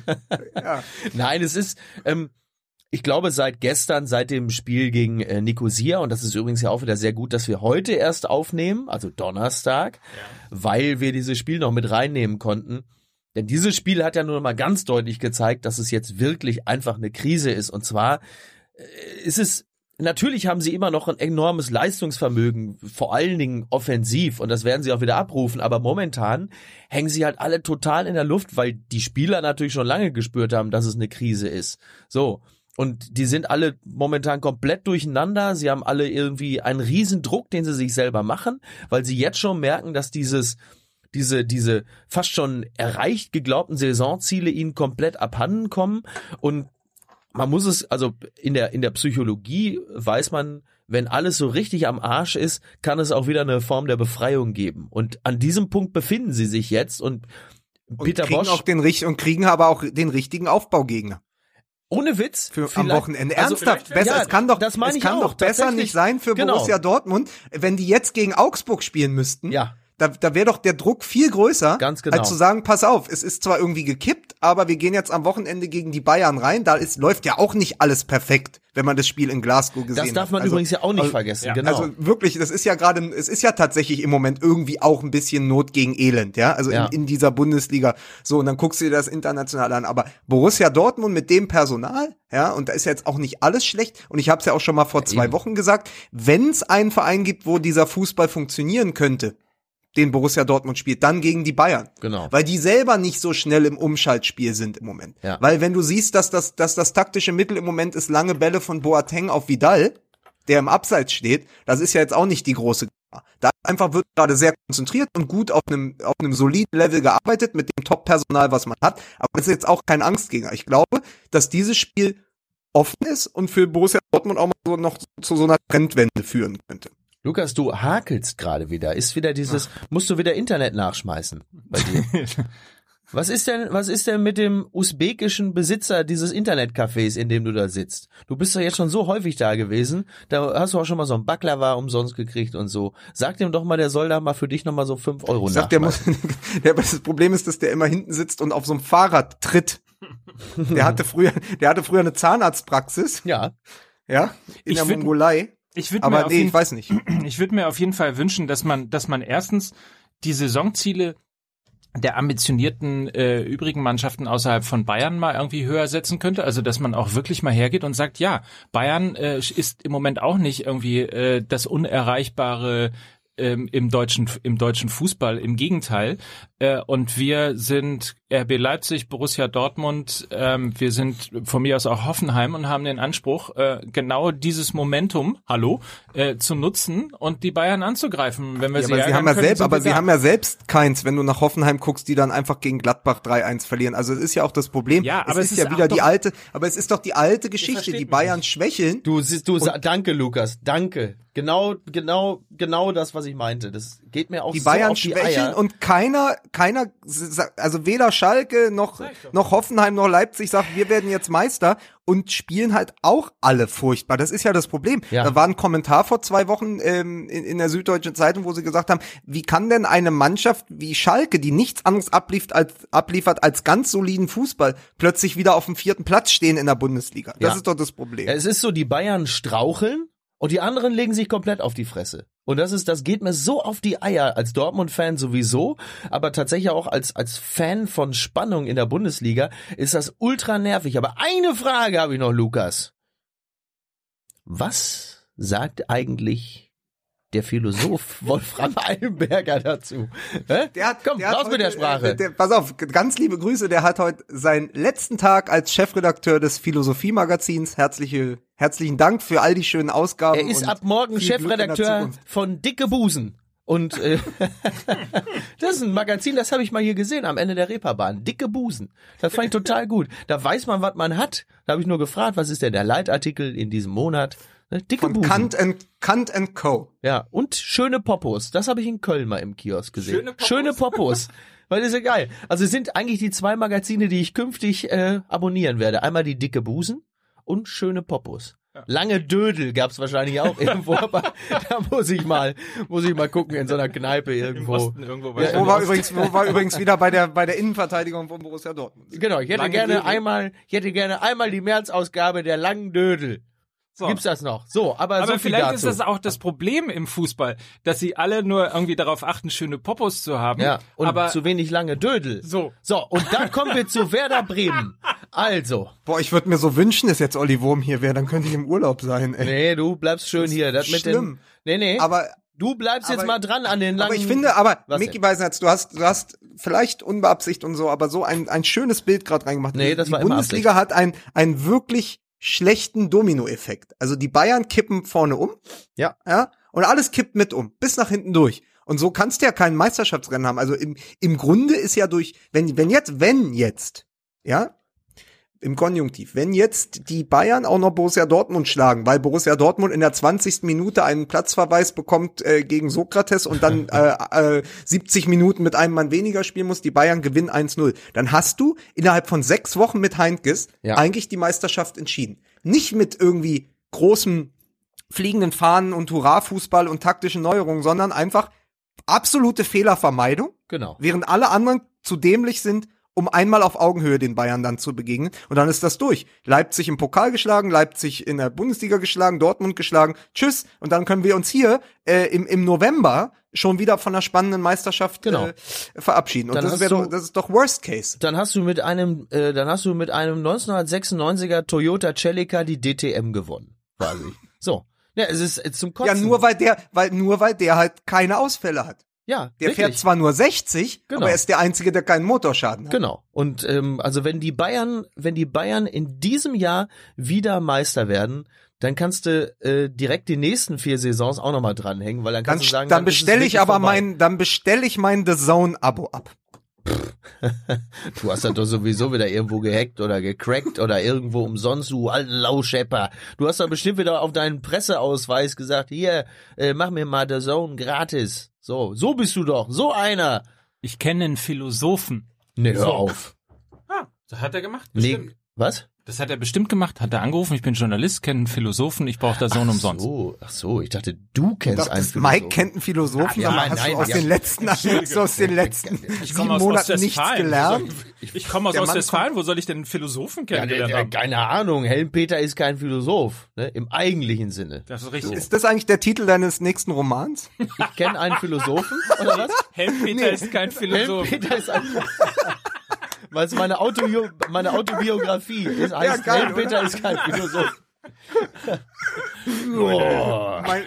Ja. Nein, es ist, ähm, ich glaube, seit gestern, seit dem Spiel gegen äh, Nicosia, und das ist übrigens ja auch wieder sehr gut, dass wir heute erst aufnehmen, also Donnerstag, weil wir dieses Spiel noch mit reinnehmen konnten. Denn dieses Spiel hat ja nur mal ganz deutlich gezeigt, dass es jetzt wirklich einfach eine Krise ist. Und zwar äh, ist es, natürlich haben sie immer noch ein enormes Leistungsvermögen, vor allen Dingen offensiv, und das werden sie auch wieder abrufen, aber momentan hängen sie halt alle total in der Luft, weil die Spieler natürlich schon lange gespürt haben, dass es eine Krise ist. So. Und die sind alle momentan komplett durcheinander. Sie haben alle irgendwie einen riesen Druck, den sie sich selber machen, weil sie jetzt schon merken, dass dieses, diese, diese fast schon erreicht geglaubten Saisonziele ihnen komplett abhanden kommen. Und man muss es, also in der, in der Psychologie weiß man, wenn alles so richtig am Arsch ist, kann es auch wieder eine Form der Befreiung geben. Und an diesem Punkt befinden sie sich jetzt und Und Peter kriegen Bosch, auch den und kriegen aber auch den richtigen Aufbaugegner ohne Witz, für am Wochenende. also Ernsthaft, besser, ja, es kann doch, es ich kann auch, doch besser nicht sein für Genau. Borussia Dortmund, wenn die jetzt gegen Augsburg spielen müssten. Ja. Da, da wäre doch der Druck viel größer, Ganz genau. als zu sagen, pass auf, es ist zwar irgendwie gekippt, aber wir gehen jetzt am Wochenende gegen die Bayern rein. Da ist, läuft ja auch nicht alles perfekt, wenn man das Spiel in Glasgow gesehen hat. Das darf man Also- übrigens ja auch nicht also- vergessen, ja, genau. Also wirklich, das ist ja gerade, es ist ja tatsächlich im Moment irgendwie auch ein bisschen Not gegen Elend, ja. Also Ja. in, in dieser Bundesliga. So, und dann guckst du dir das international an. Aber Borussia Dortmund mit dem Personal, ja, und da ist jetzt auch nicht alles schlecht. Und ich habe es ja auch schon mal vor zwei eben. Wochen gesagt, wenn es einen Verein gibt, wo dieser Fußball funktionieren könnte, den Borussia Dortmund spielt, dann gegen die Bayern. Genau. Weil die selber nicht so schnell im Umschaltspiel sind im Moment. Ja. Weil wenn du siehst, dass das, dass das taktische Mittel im Moment ist lange Bälle von Boateng auf Vidal, der im Abseits steht, das ist ja jetzt auch nicht die große Gefahr. Da einfach wird gerade sehr konzentriert und gut auf einem, auf einem soliden Level gearbeitet mit dem Top-Personal, was man hat. Aber das ist jetzt auch kein Angstgegner. Ich glaube, dass dieses Spiel offen ist und für Borussia Dortmund auch mal so noch zu so einer Trendwende führen könnte. Lukas, du hakelst gerade wieder. Ist wieder dieses, musst du wieder Internet nachschmeißen bei dir. <laughs> Was ist denn, was ist denn mit dem usbekischen Besitzer dieses Internetcafés, in dem du da sitzt? Du bist doch jetzt schon so häufig da gewesen. Da hast du auch schon mal so ein Baklava umsonst gekriegt und so. Sag dem doch mal, der soll da mal für dich noch mal so fünf Euro Ich sag, der muss, <laughs> der, das Problem ist, dass der immer hinten sitzt und auf so einem Fahrrad tritt. Der hatte <laughs> früher, der hatte früher eine Zahnarztpraxis, Ja, ja, in Ich der würd- Mongolei. Ich würde mir nee, jeden ich weiß nicht. <clears throat> Ich würde mir auf jeden Fall wünschen, dass man, dass man erstens die Saisonziele der ambitionierten äh, übrigen Mannschaften außerhalb von Bayern mal irgendwie höher setzen könnte. Also dass man auch wirklich mal hergeht und sagt, ja, Bayern äh, ist im Moment auch nicht irgendwie äh, das unerreichbare ähm, im deutschen im deutschen Fußball. Im Gegenteil. Äh, und wir sind RB Leipzig, Borussia Dortmund. Ähm, wir sind von mir aus auch Hoffenheim und haben den Anspruch, äh, genau dieses Momentum, hallo, äh, zu nutzen und die Bayern anzugreifen, wenn wir Ja, sie aber sie haben ja können, selbst, aber wir sie haben ja selbst keins, wenn du nach Hoffenheim guckst, die dann einfach gegen Gladbach 3-1 verlieren. Also es ist ja auch das Problem. Ja, aber es es ist, ist ja wieder die alte, aber es ist doch die alte Geschichte, die Bayern nicht. schwächeln. du, siehst- du, sa- danke Lukas, danke. Genau, genau, genau das, was ich meinte. Das geht mir auch die so Bayern auf die schwächeln Eier. und keiner, keiner, also weder Schalke noch, noch Hoffenheim noch Leipzig sagt, wir werden jetzt Meister und spielen halt auch alle furchtbar. Das ist ja das Problem. Ja. Da war ein Kommentar vor zwei Wochen ähm, in, in der Süddeutschen Zeitung, wo sie gesagt haben, wie kann denn eine Mannschaft wie Schalke, die nichts anderes abliefert als, abliefert als ganz soliden Fußball, plötzlich wieder auf dem vierten Platz stehen in der Bundesliga? Das Ja. ist doch das Problem. Ja, es ist so, die Bayern straucheln und die anderen legen sich komplett auf die Fresse. Und das ist, das geht mir so auf die Eier als Dortmund-Fan sowieso, aber tatsächlich auch als als Fan von Spannung in der Bundesliga ist das ultra nervig. Aber eine Frage habe ich noch, Lukas. Was sagt eigentlich der Philosoph <laughs> Wolfram Eilenberger dazu? Hä? Der hat, Komm, der hat raus mit der heute, Sprache. äh, Der, pass auf, ganz liebe Grüße. Der hat heute seinen letzten Tag als Chefredakteur des Philosophie-Magazins. Herzliche, herzlichen Dank für all die schönen Ausgaben. Er ist ab morgen Chefredakteur von Dicke Busen. Und äh, <laughs> das ist ein Magazin, das habe ich mal hier gesehen am Ende der Reeperbahn. Dicke Busen. Das fand ich total gut. Da weiß man, was man hat. Da habe ich nur gefragt, was ist denn der Leitartikel in diesem Monat? Ne, Dicke Von Busen. Kant and, Kant and Co. Ja, und schöne Popos. Das habe ich in Köln mal im Kiosk gesehen. Schöne Popos? Schöne Popos. <laughs> Weil das ist ja geil. Also es sind eigentlich die zwei Magazine, die ich künftig äh, abonnieren werde. Einmal die dicke Busen und schöne Popos. Lange Dödel gab's wahrscheinlich auch <laughs> irgendwo, aber da muss ich mal, muss ich mal gucken in so einer Kneipe Im irgendwo. Osten irgendwo Ja, bei im Wo war übrigens, wo war übrigens wieder bei der, bei der Innenverteidigung von Borussia Dortmund. Genau, ich hätte Lange gerne Dödel. einmal, ich hätte gerne einmal die März-Ausgabe der langen Dödel. So. Gibt's das noch? So, aber, Aber so viel vielleicht dazu. ist das auch das Problem im Fußball, dass sie alle nur irgendwie darauf achten, schöne Popos zu haben. Ja, und aber zu wenig lange Dödel. so. So, und dann kommen wir zu Werder Bremen. <laughs> Also, Boah, ich würde mir so wünschen, dass jetzt Olli Wurm hier wäre, dann könnte ich im Urlaub sein, ey. nee, du bleibst schön hier. Das mit schlimm. Den, nee, nee. Aber, du bleibst jetzt aber- mal dran an den langen. aber ich finde, aber, Micky? Beisenherz, du hast, du hast vielleicht unbeabsichtigt und so, aber so ein, ein schönes Bild gerade reingemacht. Nee, Die- das die war immer Bundesliga hat ein, einen wirklich schlechten Dominoeffekt. Also die Bayern kippen vorne um. Ja. Ja. Und alles kippt mit um. Bis nach hinten durch. Und so kannst du ja kein Meisterschaftsrennen haben. Also im, im Grunde ist ja durch, wenn, wenn jetzt, wenn jetzt, ja, im Konjunktiv, wenn jetzt die Bayern auch noch Borussia Dortmund schlagen, weil Borussia Dortmund in der 20. Minute einen Platzverweis bekommt äh, gegen Sokrates und dann <laughs> äh, äh, 70 Minuten mit einem Mann weniger spielen muss, die Bayern gewinnen 1-0, dann hast du innerhalb von sechs Wochen mit Heinkes Ja. eigentlich die Meisterschaft entschieden. Nicht mit irgendwie großem fliegenden Fahnen und Hurra-Fußball und taktischen Neuerungen, sondern einfach absolute Fehlervermeidung, Genau. während alle anderen zu dämlich sind, um einmal auf Augenhöhe den Bayern dann zu begegnen. Und dann ist das durch. Leipzig im Pokal geschlagen, Leipzig in der Bundesliga geschlagen, Dortmund geschlagen. Tschüss. Und dann können wir uns hier äh, im, im November schon wieder von einer spannenden Meisterschaft Genau. äh, verabschieden. Und Dann das, hast wär du- doch, das ist doch Worst Case. Dann hast du mit einem, äh, dann hast du mit einem 1996er Toyota Celica die DTM gewonnen, quasi. so. Ja, es ist zum Ja, Kotzen. nur weil der, weil nur weil der halt keine Ausfälle hat. Ja, Der wirklich. fährt zwar nur 60, Genau. aber er ist der einzige, der keinen Motorschaden hat. Genau. Und ähm, also wenn die Bayern, wenn die Bayern in diesem Jahr wieder Meister werden, dann kannst du äh, direkt die nächsten vier Saisons auch nochmal dranhängen, weil dann Dann, kannst du sagen, dann es bestelle ich aber vorbei. mein, dann bestelle ich mein The Zone Abo ab. <laughs> Du hast das doch sowieso wieder irgendwo gehackt oder gecrackt oder irgendwo umsonst, du alten Lauschepper. Du hast doch bestimmt wieder auf deinen Presseausweis gesagt, hier, äh, mach mir mal The Zone gratis. So, so bist du doch, so einer. Ich kenne einen Philosophen. Nee, hör So. auf. Ah, das hat er gemacht. Nee, Bestimmt. was? Das hat er bestimmt gemacht. Hat er angerufen. Ich bin Journalist, kenne einen Philosophen. Ich brauche da Sohn umsonst. So, ach so, ich dachte, du kennst Doch, einen Philosophen. Mike kennt einen Philosophen, Ja, aber ja, hast nein, du aus ja. den letzten, aus den letzten Ich sieben komme aus Monaten nichts Ostwestfalen. gelernt. Wo soll- Ich, ich komme aus Ostwestfalen. Wo soll ich denn einen Philosophen Ja, der, der, haben? keine Ahnung, Helmpeter ist kein Philosoph, ne, im eigentlichen Sinne. Das ist richtig. Ist das eigentlich der Titel deines nächsten Romans? Ich kenne einen Philosophen, oder was? Helmpeter ist kein Philosoph. Helmpeter ist ein Weil es meine, Autobio meine Autobiografie ist, heißt geil, Helmpeter ist kein Philosoph. Boah. Mein,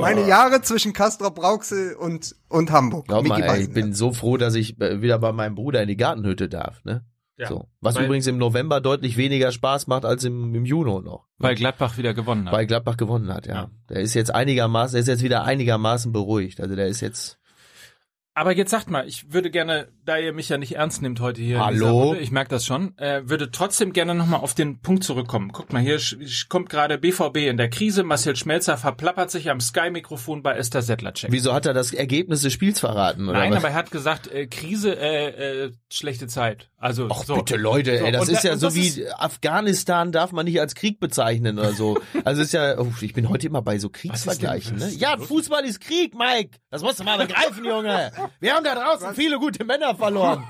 meine Jahre zwischen Castrop Rauxel und, und Hamburg. Glaub mal, ey, ich bin so froh, dass ich äh, wieder bei meinem Bruder in die Gartenhütte darf, ne? Ja, so. Was weil- übrigens im November deutlich weniger Spaß macht als im, im Juni noch. Weil Gladbach wieder gewonnen hat. Weil Gladbach gewonnen hat, ja. Ja. Der ist jetzt einigermaßen, der ist jetzt wieder einigermaßen beruhigt. Also der ist jetzt. Aber jetzt sagt mal, ich würde gerne, da ihr mich ja nicht ernst nehmt heute hier, Hallo? Runde, ich merke das schon, äh, würde trotzdem gerne nochmal auf den Punkt zurückkommen. Guckt mal, hier kommt gerade BVB in der Krise. Marcel Schmelzer verplappert sich am Sky-Mikrofon bei Esther Sedlacek. Wieso hat er das Ergebnis des Spiels verraten? Oder Nein, was? aber er hat gesagt, äh, Krise, äh, äh, schlechte Zeit. Also Ach so. bitte Leute, So, ey, das ist da- ja so wie ist- Afghanistan darf man nicht als Krieg bezeichnen oder so. <laughs> Also ist ja, oh, ich bin heute immer bei so Kriegsvergleichen. Ne? Ja? Fußball ist Krieg, Mike. Das musst du mal begreifen, Junge. <laughs> Wir haben da draußen viele gute Männer verloren.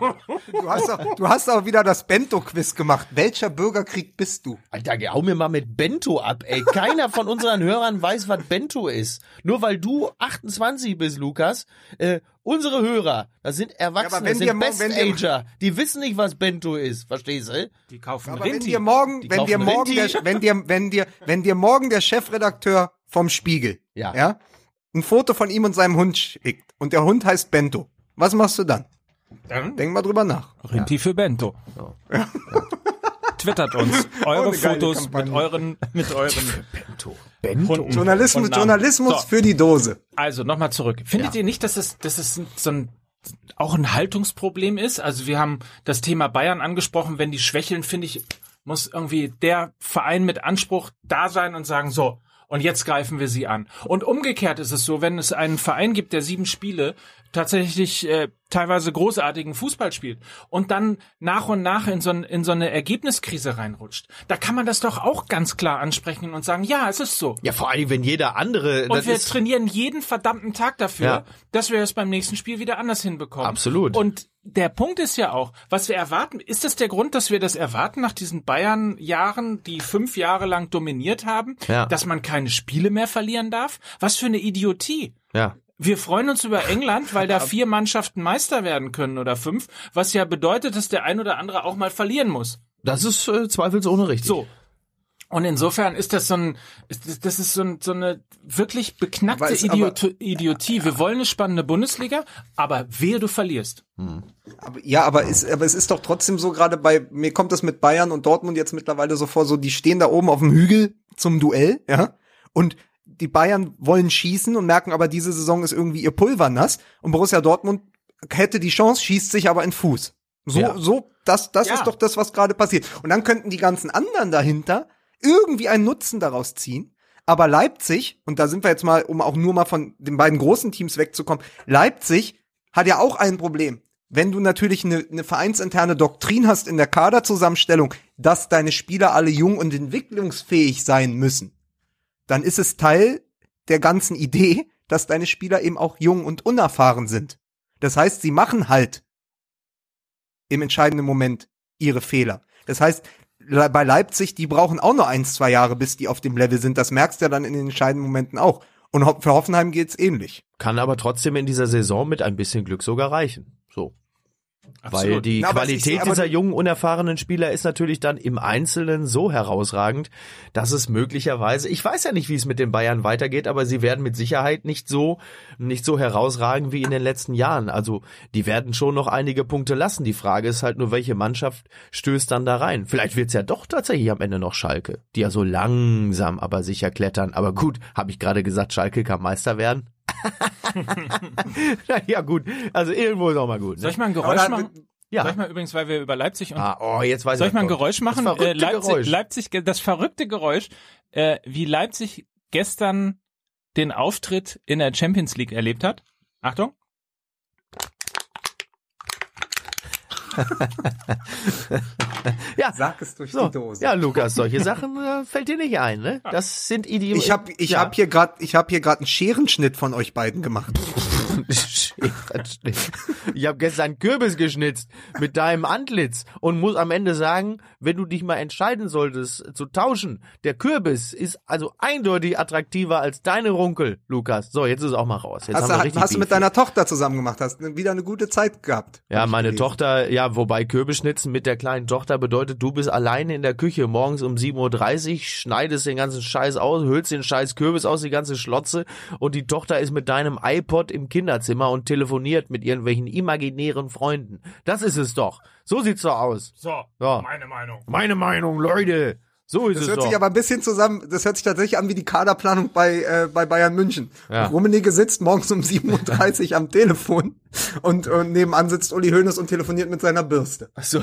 Du hast auch, du hast auch wieder das Bento-Quiz gemacht. Welcher Bürgerkrieg bist du? Alter, hau mir mal mit Bento ab, ey. Keiner von unseren Hörern weiß, was Bento ist. Nur weil du 28 bist, Lukas. Äh, unsere Hörer, das sind Erwachsene, Ja, wenn das sind wenn Best-Ager. Die wissen nicht, was Bento ist. Verstehst du? Die kaufen Aber wenn Rinti. dir morgen, Die wenn dir kaufen morgen, der, Rinti. wenn dir, wenn dir, wenn dir morgen der Chefredakteur vom Spiegel, Ja. ja, ein Foto von ihm und seinem Hund schickt und der Hund heißt Bento, was machst du dann? Dann Denk mal drüber nach. Rinti für Bento. <laughs> Twittert uns eure Fotos mit euren, mit euren Bento. Bento. Hunden. Journalismus. Journalismus So. für die Dose. Also nochmal zurück. Findet Ja. ihr nicht, dass es, dass es so ein auch ein Haltungsproblem ist? Also wir haben das Thema Bayern angesprochen. Wenn die schwächeln, finde ich, muss irgendwie der Verein mit Anspruch da sein und sagen, so, und jetzt greifen wir sie an. Und umgekehrt ist es so, wenn es einen Verein gibt, der sieben Spiele tatsächlich äh, teilweise großartigen Fußball spielt und dann nach und nach in so, in so eine Ergebniskrise reinrutscht, da kann man das doch auch ganz klar ansprechen und sagen, ja, es ist so. Ja, vor allem, wenn jeder andere. Und das wir ist, trainieren jeden verdammten Tag dafür, Ja. dass wir es beim nächsten Spiel wieder anders hinbekommen. Absolut. Und der Punkt ist ja auch, was wir erwarten, ist das der Grund, dass wir das erwarten nach diesen Bayern-Jahren, die fünf Jahre lang dominiert haben, Ja. dass man keine Spiele mehr verlieren darf? Was für eine Idiotie. ja. Wir freuen uns über England, weil da vier Mannschaften Meister werden können oder fünf, was ja bedeutet, dass der ein oder andere auch mal verlieren muss. Das ist äh, zweifelsohne richtig. So. Und insofern ist das so ein, ist das- ist so, ein, so eine wirklich beknackte Aber Idiot Idiotie. Wir wollen eine spannende Bundesliga, aber wehe, du verlierst. Aber, ja, aber, ist, aber es ist doch trotzdem so gerade bei, mir kommt das mit Bayern und Dortmund jetzt mittlerweile so vor, so die stehen da oben auf dem Hügel zum Duell, ja, und die Bayern wollen schießen und merken aber, diese Saison ist irgendwie ihr Pulver nass und Borussia Dortmund hätte die Chance, schießt sich aber in Fuß. So, Ja. so, das, das Ja. ist doch das, was gerade passiert. Und dann könnten die ganzen anderen dahinter irgendwie einen Nutzen daraus ziehen. Aber Leipzig, und da sind wir jetzt mal, um auch nur mal von den beiden großen Teams wegzukommen, Leipzig hat ja auch ein Problem. Wenn du natürlich eine, eine vereinsinterne Doktrin hast in der Kaderzusammenstellung, dass deine Spieler alle jung und entwicklungsfähig sein müssen, dann ist es Teil der ganzen Idee, dass deine Spieler eben auch jung und unerfahren sind. Das heißt, sie machen halt im entscheidenden Moment ihre Fehler. Das heißt, bei Leipzig, die brauchen auch nur eins, zwei Jahre, bis die auf dem Level sind. Das merkst du ja dann in den entscheidenden Momenten auch. Und für Hoffenheim geht's ähnlich. Kann aber trotzdem in dieser Saison mit ein bisschen Glück sogar reichen. So. Weil die Na, Qualität dieser jungen, unerfahrenen Spieler ist natürlich dann im Einzelnen so herausragend, dass es möglicherweise, ich weiß ja nicht, wie es mit den Bayern weitergeht, aber sie werden mit Sicherheit nicht so, nicht so herausragen wie in den letzten Jahren. Also, die werden schon noch einige Punkte lassen. Die Frage ist halt nur, welche Mannschaft stößt dann da rein? Vielleicht wird's ja doch tatsächlich am Ende noch Schalke, die ja so langsam aber sicher klettern. Aber gut, habe ich gerade gesagt, Schalke kann Meister werden? <laughs> Ja, gut. Also irgendwo ist auch mal gut. Ne? Soll ich mal ein Geräusch da- machen? Ja. Soll ich mal übrigens, weil wir über Leipzig und Ah, oh, jetzt weiß Soll ich mal ein doch. Geräusch machen? Das verrückte äh, Leipzig, Geräusch. Leipzig, das verrückte Geräusch, äh, wie Leipzig gestern den Auftritt in der Champions League erlebt hat. Achtung. <laughs> Ja, Sag es durch so. die Dose. Ja, Lukas, solche Sachen äh, fällt dir nicht ein, ne? Das sind Idioten. Ich habe ich ja. hab hier gerade ich habe hier gerade einen Scherenschnitt von euch beiden gemacht. <laughs> ich habe gestern Kürbis geschnitzt mit deinem Antlitz und muss am Ende sagen, wenn du dich mal entscheiden solltest zu tauschen, der Kürbis ist also eindeutig attraktiver als deine Runkel, Lukas. So, jetzt ist es auch mal raus. Jetzt Hast, haben wir du, hast du mit deiner Tochter zusammen gemacht, hast wieder eine gute Zeit gehabt. Ja, meine gelesen. Tochter, ja, wobei Kürbisschnitzen mit der kleinen Tochter bedeutet, du bist alleine in der Küche morgens um 7.30 Uhr, schneidest den ganzen Scheiß aus, hüllst den Scheiß Kürbis aus, die ganze Schlotze und die Tochter ist mit deinem iPod im Kinderzimmer und telefoniert mit irgendwelchen imaginären Freunden. Das ist es doch. So sieht's doch aus. So, Ja. meine Meinung. Meine Meinung, Leute. So ist Das es hört doch. sich aber ein bisschen zusammen, das hört sich tatsächlich an wie die Kaderplanung bei, äh, bei Bayern München. Ja. Rummenigge sitzt morgens um 7.30 Uhr am Telefon und, und nebenan sitzt Uli Hoeneß und telefoniert mit seiner Bürste. Ach so.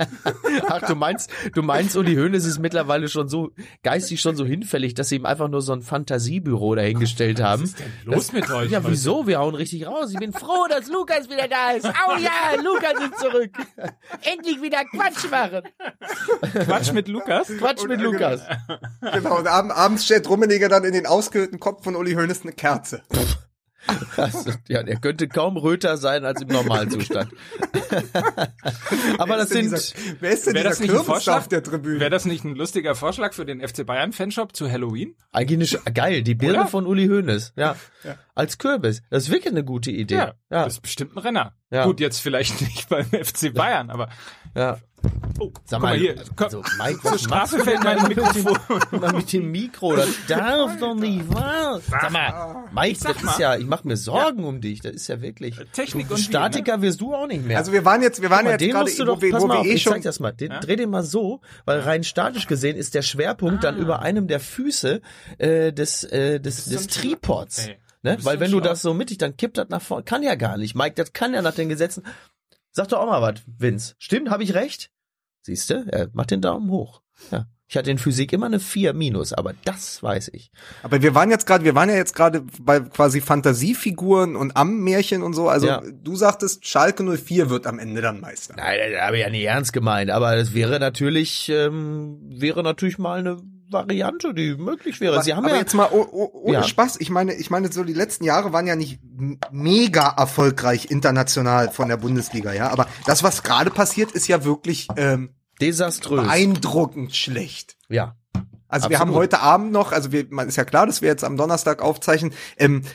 <laughs> Ach, du meinst, du meinst, Uli Hoeneß ist mittlerweile schon so geistig schon so hinfällig, dass sie ihm einfach nur so ein Fantasiebüro dahingestellt haben. Was ist denn los mit euch? Ja, wieso? Wir hauen richtig raus. Ich bin froh, dass Lukas wieder da ist. Oh ja, Lukas ist zurück. Endlich wieder Quatsch machen. Quatsch mit Lukas? Quatsch mit Lukas. Genau, und ab, abends stellt Rummenigge dann in den ausgehöhlten Kopf von Uli Hoeneß eine Kerze. Also, ja, der könnte kaum röter sein als im Normalzustand. <laughs> Aber das sind, Dieser, wer ist denn Wäre das dieser nicht ein Vorschlag? auf der Tribüne? Wäre das nicht ein lustiger Vorschlag für den FC Bayern Fanshop zu Halloween? eigentlich eine, geil, die Birne Oder? von Uli Hoeneß, ja. Als Kürbis. Das ist wirklich eine gute Idee. Ja, Das ist bestimmt ein Renner. Ja. Gut, jetzt vielleicht <laughs> nicht beim FC Bayern, aber ja. Oh, Sag guck mal hier. also, Mike, was du fällt mein da mit dem- Mikrofon. Mal mit dem Mikro, das darf doch nicht wahr. Sag mal, Mike, Sag das mal. ist ja, ich mache mir Sorgen um dich, das ist ja wirklich. Technik du, und Statiker wirst du auch nicht mehr. also wir waren jetzt, wir waren mal, jetzt den gerade, wo doch, wir, pass wo mal wir auf, eh ich schon, zeig das mal. Den, Ja? Dreh den mal so, weil rein statisch gesehen ist der Schwerpunkt Ah. dann über einem der Füße äh, des, äh, des, des Tripods. Ey, Ne? Weil wenn du das so mittig, dann kippt das nach vorne. Kann ja gar nicht. Mike, das kann ja nach den Gesetzen. Sag doch auch mal was, Vince. Stimmt, habe ich recht? Siehst du? Er macht den Daumen hoch. Ja. Ich hatte in Physik immer eine 4 minus, aber das weiß ich. aber wir waren jetzt gerade, wir waren ja jetzt gerade bei quasi Fantasiefiguren und Ammärchen und so. Also Ja. du sagtest, Schalke 04 wird am Ende dann Meister. Nein, das habe ich ja nicht ernst gemeint, aber das wäre natürlich, ähm, wäre natürlich mal eine Variante, die möglich wäre. Sie haben aber ja jetzt mal oh, oh, ohne Ja. Spaß. Ich meine, ich meine, so die letzten Jahre waren ja nicht mega erfolgreich international von der Bundesliga, ja. Aber das, was gerade passiert, ist ja wirklich ähm, desaströs. beeindruckend schlecht. ja. Also wir haben Absolut. heute Abend noch, also wir, man ist ja klar, dass wir jetzt am Donnerstag aufzeichnen. Ähm, äh,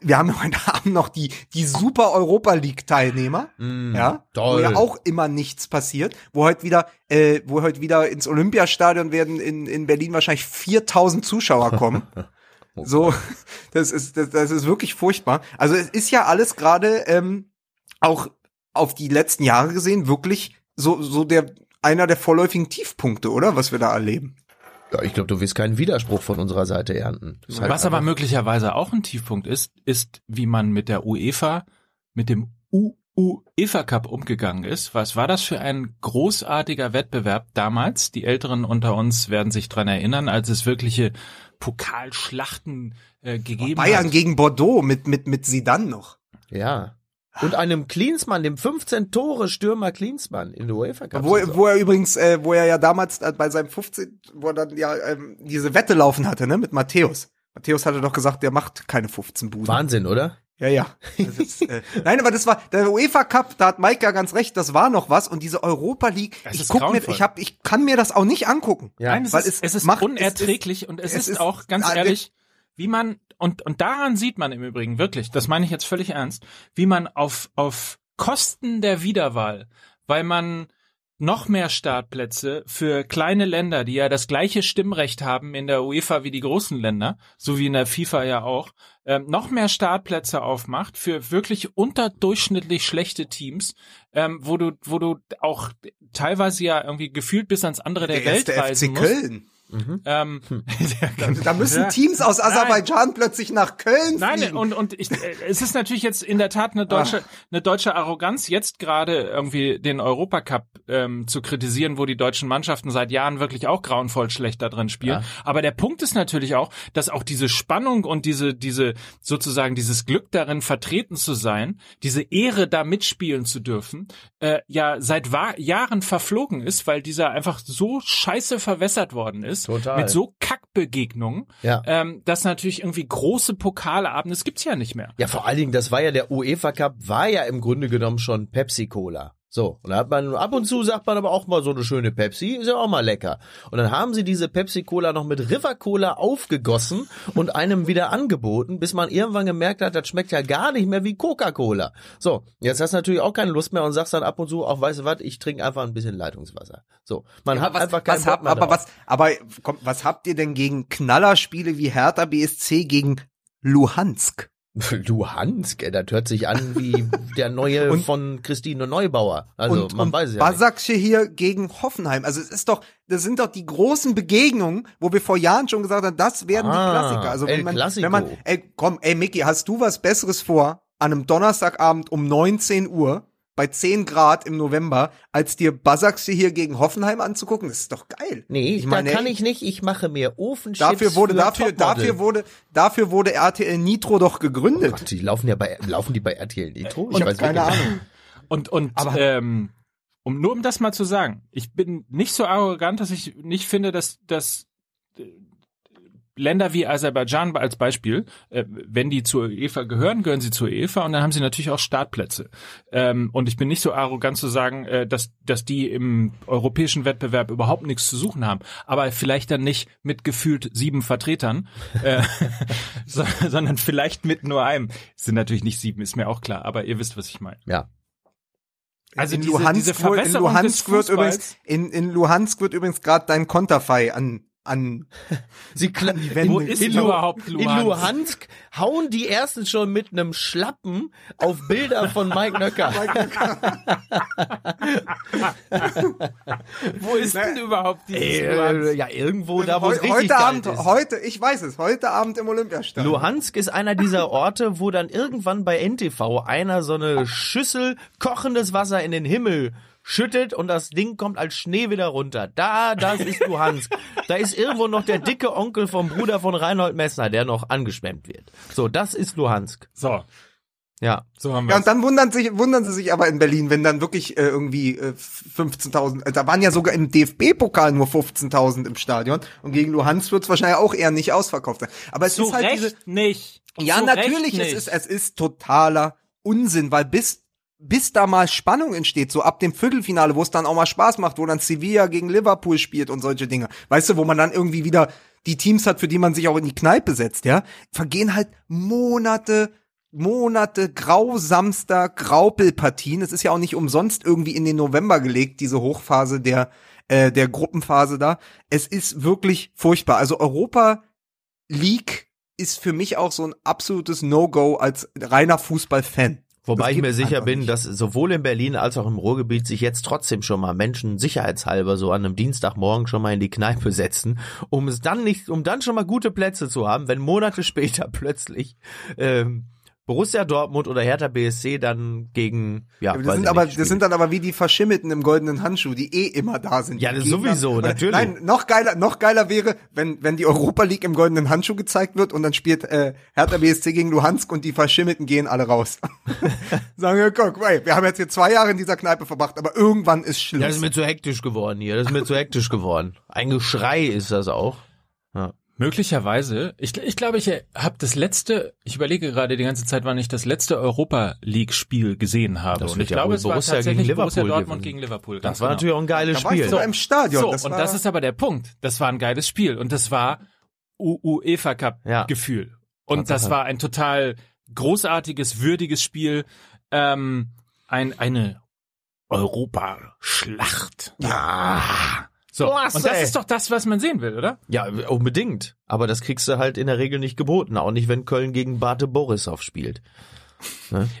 wir haben <laughs> heute Abend noch die die Super Europa League Teilnehmer, Mm, ja, wo toll. ja auch immer nichts passiert, wo heute wieder, äh, wo heute wieder ins Olympiastadion werden in in Berlin wahrscheinlich 4000 Zuschauer kommen. <laughs> Oh so, <laughs> das ist das, das ist wirklich furchtbar. Also es ist ja alles gerade ähm, auch auf die letzten Jahre gesehen wirklich so so der einer der vorläufigen Tiefpunkte, oder was wir da erleben. Ja, ich glaube, du wirst keinen Widerspruch von unserer Seite ernten. Halt Was aber möglicherweise auch ein Tiefpunkt ist, ist, wie man mit der UEFA, mit dem UEFA Cup umgegangen ist. Was war das für ein großartiger Wettbewerb damals? Die Älteren unter uns werden sich dran erinnern, als es wirkliche Pokalschlachten äh, gegeben Bayern hat. gegen Bordeaux mit mit mit Zidane noch. Ja. Und einem Klinsmann, dem 15 Tore Stürmer Klinsmann in der UEFA Cup. Wo, wo er übrigens, äh, wo er ja damals äh, bei seinem 15, wo er dann ja ähm, diese Wette laufen hatte, ne, mit Matthäus. Matthäus hatte doch gesagt, der macht keine 15 Buden. Wahnsinn, oder? Ja, ja. Ist, äh, <laughs> nein, aber das war der UEFA Cup, da hat Mike ja ganz recht, das war noch was und diese Europa League, Das ich guck mir ich hab ich kann mir das auch nicht angucken. Ja. Nein, es weil ist, es es ist macht- es unerträglich und es, es ist, ist- auch ganz ehrlich, wie man und und daran sieht man im Übrigen wirklich, das meine ich jetzt völlig ernst, wie man auf auf Kosten der Wiederwahl, weil man noch mehr Startplätze für kleine Länder, die ja das gleiche Stimmrecht haben in der UEFA wie die großen Länder, so wie in der FIFA ja auch, ähm, noch mehr Startplätze aufmacht für wirklich unterdurchschnittlich schlechte Teams, ähm, wo du, wo du auch teilweise ja irgendwie gefühlt bis ans andere der, Der Welt reisen FC musst. Köln. Ähm, <laughs> Da, da müssen. Teams aus Aserbaidschan plötzlich nach Köln Nein, fliegen. und, und ich, äh, es ist natürlich jetzt in der Tat eine deutsche, eine deutsche Arroganz, jetzt gerade irgendwie den Europacup ähm, zu kritisieren, wo die deutschen Mannschaften seit Jahren wirklich auch grauenvoll schlecht da drin spielen. Ja. Aber der Punkt ist natürlich auch, dass auch diese Spannung und diese, diese, sozusagen dieses Glück darin vertreten zu sein, diese Ehre da mitspielen zu dürfen, äh, ja seit Jahren verflogen ist, weil dieser einfach so scheiße verwässert worden ist. Total. Mit so Kackbegegnungen Ja. ähm, dass natürlich irgendwie große Pokalabende, das gibt's ja nicht mehr. Ja, vor allen Dingen, das war ja der UEFA Cup, war ja im Grunde genommen schon Pepsi Cola. So, und da hat man ab und zu sagt man aber auch mal so eine schöne Pepsi, ist ja auch mal lecker. Und dann haben sie diese Pepsi Cola noch mit River Cola aufgegossen und einem wieder angeboten, bis man irgendwann gemerkt hat, das schmeckt ja gar nicht mehr wie Coca-Cola. So, jetzt hast du natürlich auch keine Lust mehr und sagst dann ab und zu auch, weißt du was, ich trinke einfach ein bisschen Leitungswasser. So, man hat was, einfach keinen was hab, mehr aber drauf. was, aber komm, was habt ihr denn gegen Knallerspiele wie Hertha BSC gegen Luhansk? <laughs> Luhansk, das hört sich an wie <laughs> der neue Und- von Christine Neubauer. Also und, man und weiß ja. Basaksche hier gegen Hoffenheim. Also es ist doch, das sind doch die großen Begegnungen, wo wir vor Jahren schon gesagt haben, das werden Ah, die Klassiker. Also wenn man, wenn man, ey, komm, ey Micky, hast du was Besseres vor an einem Donnerstagabend um 19 Uhr bei 10 Grad im November, als dir Basaksche hier gegen Hoffenheim anzugucken? Das ist doch geil. Nee, ich meine, da kann ich nicht. Ich mache mir Ofenchips Dafür wurde, für dafür, dafür wurde, dafür wurde RTL Nitro doch gegründet. Gott, die laufen ja bei, laufen die bei RTL Nitro? ich habe keine wirklich Ahnung. Und, und Aber- ähm, um nur um das mal zu sagen, ich bin nicht so arrogant, dass ich nicht finde, dass, dass Länder wie Aserbaidschan als Beispiel, äh, wenn die zur UEFA gehören, gehören sie zur UEFA und dann haben sie natürlich auch Startplätze. Ähm, und ich bin nicht so arrogant zu sagen, äh, dass, dass die im europäischen Wettbewerb überhaupt nichts zu suchen haben. Aber vielleicht dann nicht mit gefühlt sieben Vertretern, äh, <laughs> so, sondern vielleicht mit nur einem. Es sind natürlich nicht sieben, ist mir auch klar, aber ihr wisst, was ich meine. Ja. Also in diese, Luhansk, diese wird- in Luhansk wird übrigens in, in Luhansk wird übrigens gerade dein Konterfei an an Sie kla- Wände. Wo ist in, überhaupt in Luhansk? Luhansk hauen die ersten schon mit einem Schlappen auf Bilder von Mike Nöcker. <laughs> <laughs> Wo ist denn überhaupt dieses Äh, Luhansk? ja, irgendwo da, wo es richtig heute Abend ist. heute ich weiß es heute Abend im Olympiastadion Luhansk ist einer dieser Orte, wo dann irgendwann bei NTV einer so eine Schüssel kochendes Wasser in den Himmel schüttet und das Ding kommt als Schnee wieder runter. Da, das ist Luhansk. <laughs> Da ist irgendwo noch der dicke Onkel vom Bruder von Reinhold Messner, der noch angeschwemmt wird. So, das ist Luhansk. So, Ja. so haben wir Ja, und dann wundern sich, wundern sie sich aber in Berlin, wenn dann wirklich äh, irgendwie äh, 15.000, äh, da waren ja sogar im DFB-Pokal nur 15.000 im Stadion und gegen Luhansk wird es wahrscheinlich auch eher nicht ausverkauft sein. Aber es Zu ist halt Recht diese, nicht. ja Zu natürlich, Recht es nicht. ist, es ist totaler Unsinn, weil bis bis da mal Spannung entsteht, so ab dem Viertelfinale, wo es dann auch mal Spaß macht, wo dann Sevilla gegen Liverpool spielt und solche Dinge. Weißt du, wo man dann irgendwie wieder die Teams hat, für die man sich auch in die Kneipe setzt, ja, vergehen halt Monate, Monate grausamster Graupelpartien. Es ist ja auch nicht umsonst irgendwie in den November gelegt, diese Hochphase der, äh, der Gruppenphase da. Es ist wirklich furchtbar. Also Europa League ist für mich auch so ein absolutes No-Go als reiner Fußballfan. Wobei ich mir sicher bin, nicht. dass sowohl in Berlin als auch im Ruhrgebiet sich jetzt trotzdem schon mal Menschen sicherheitshalber so an einem Dienstagmorgen schon mal in die Kneipe setzen, um es dann nicht, um dann schon mal gute Plätze zu haben, wenn Monate <laughs> später plötzlich ähm, Borussia Dortmund oder Hertha BSC dann gegen ja, Das weiß sind aber, das sind dann aber wie die Verschimmelten im goldenen Handschuh, die eh immer da sind. Ja, das sowieso, oder- natürlich. Nein, noch geiler, noch geiler wäre, wenn, wenn die Europa League im goldenen Handschuh gezeigt wird und dann spielt äh, Hertha BSC gegen Luhansk und die Verschimmelten gehen alle raus. <laughs> Sagen wir, guck, ey, wir haben jetzt hier zwei Jahre in dieser Kneipe verbracht, aber irgendwann ist Schluss. ja, das ist mir zu hektisch geworden hier. Das ist mir zu hektisch geworden. Ein Geschrei ist das auch. Möglicherweise. Ich, ich glaube, ich habe das letzte, ich überlege gerade die ganze Zeit, wann ich das letzte Europa League Spiel gesehen habe. Das und ich ja glaube, es war Borussia tatsächlich gegen Borussia Liverpool Dortmund gewesen. gegen Liverpool. Das war genau. natürlich auch ein geiles da war ich Spiel. sogar im Stadion. So, das und war, das ist aber der Punkt. Das war ein geiles Spiel und das war U UEFA Cup Ja. Gefühl. Und Tatsache. das war ein total großartiges, würdiges Spiel. Ähm, ein, eine Europa-Schlacht. Ja. So. Klasse, und das ey. ist doch das, was man sehen will, oder? Ja, unbedingt. Aber das kriegst du halt in der Regel nicht geboten. Auch nicht, wenn Köln gegen Bate Borisov spielt.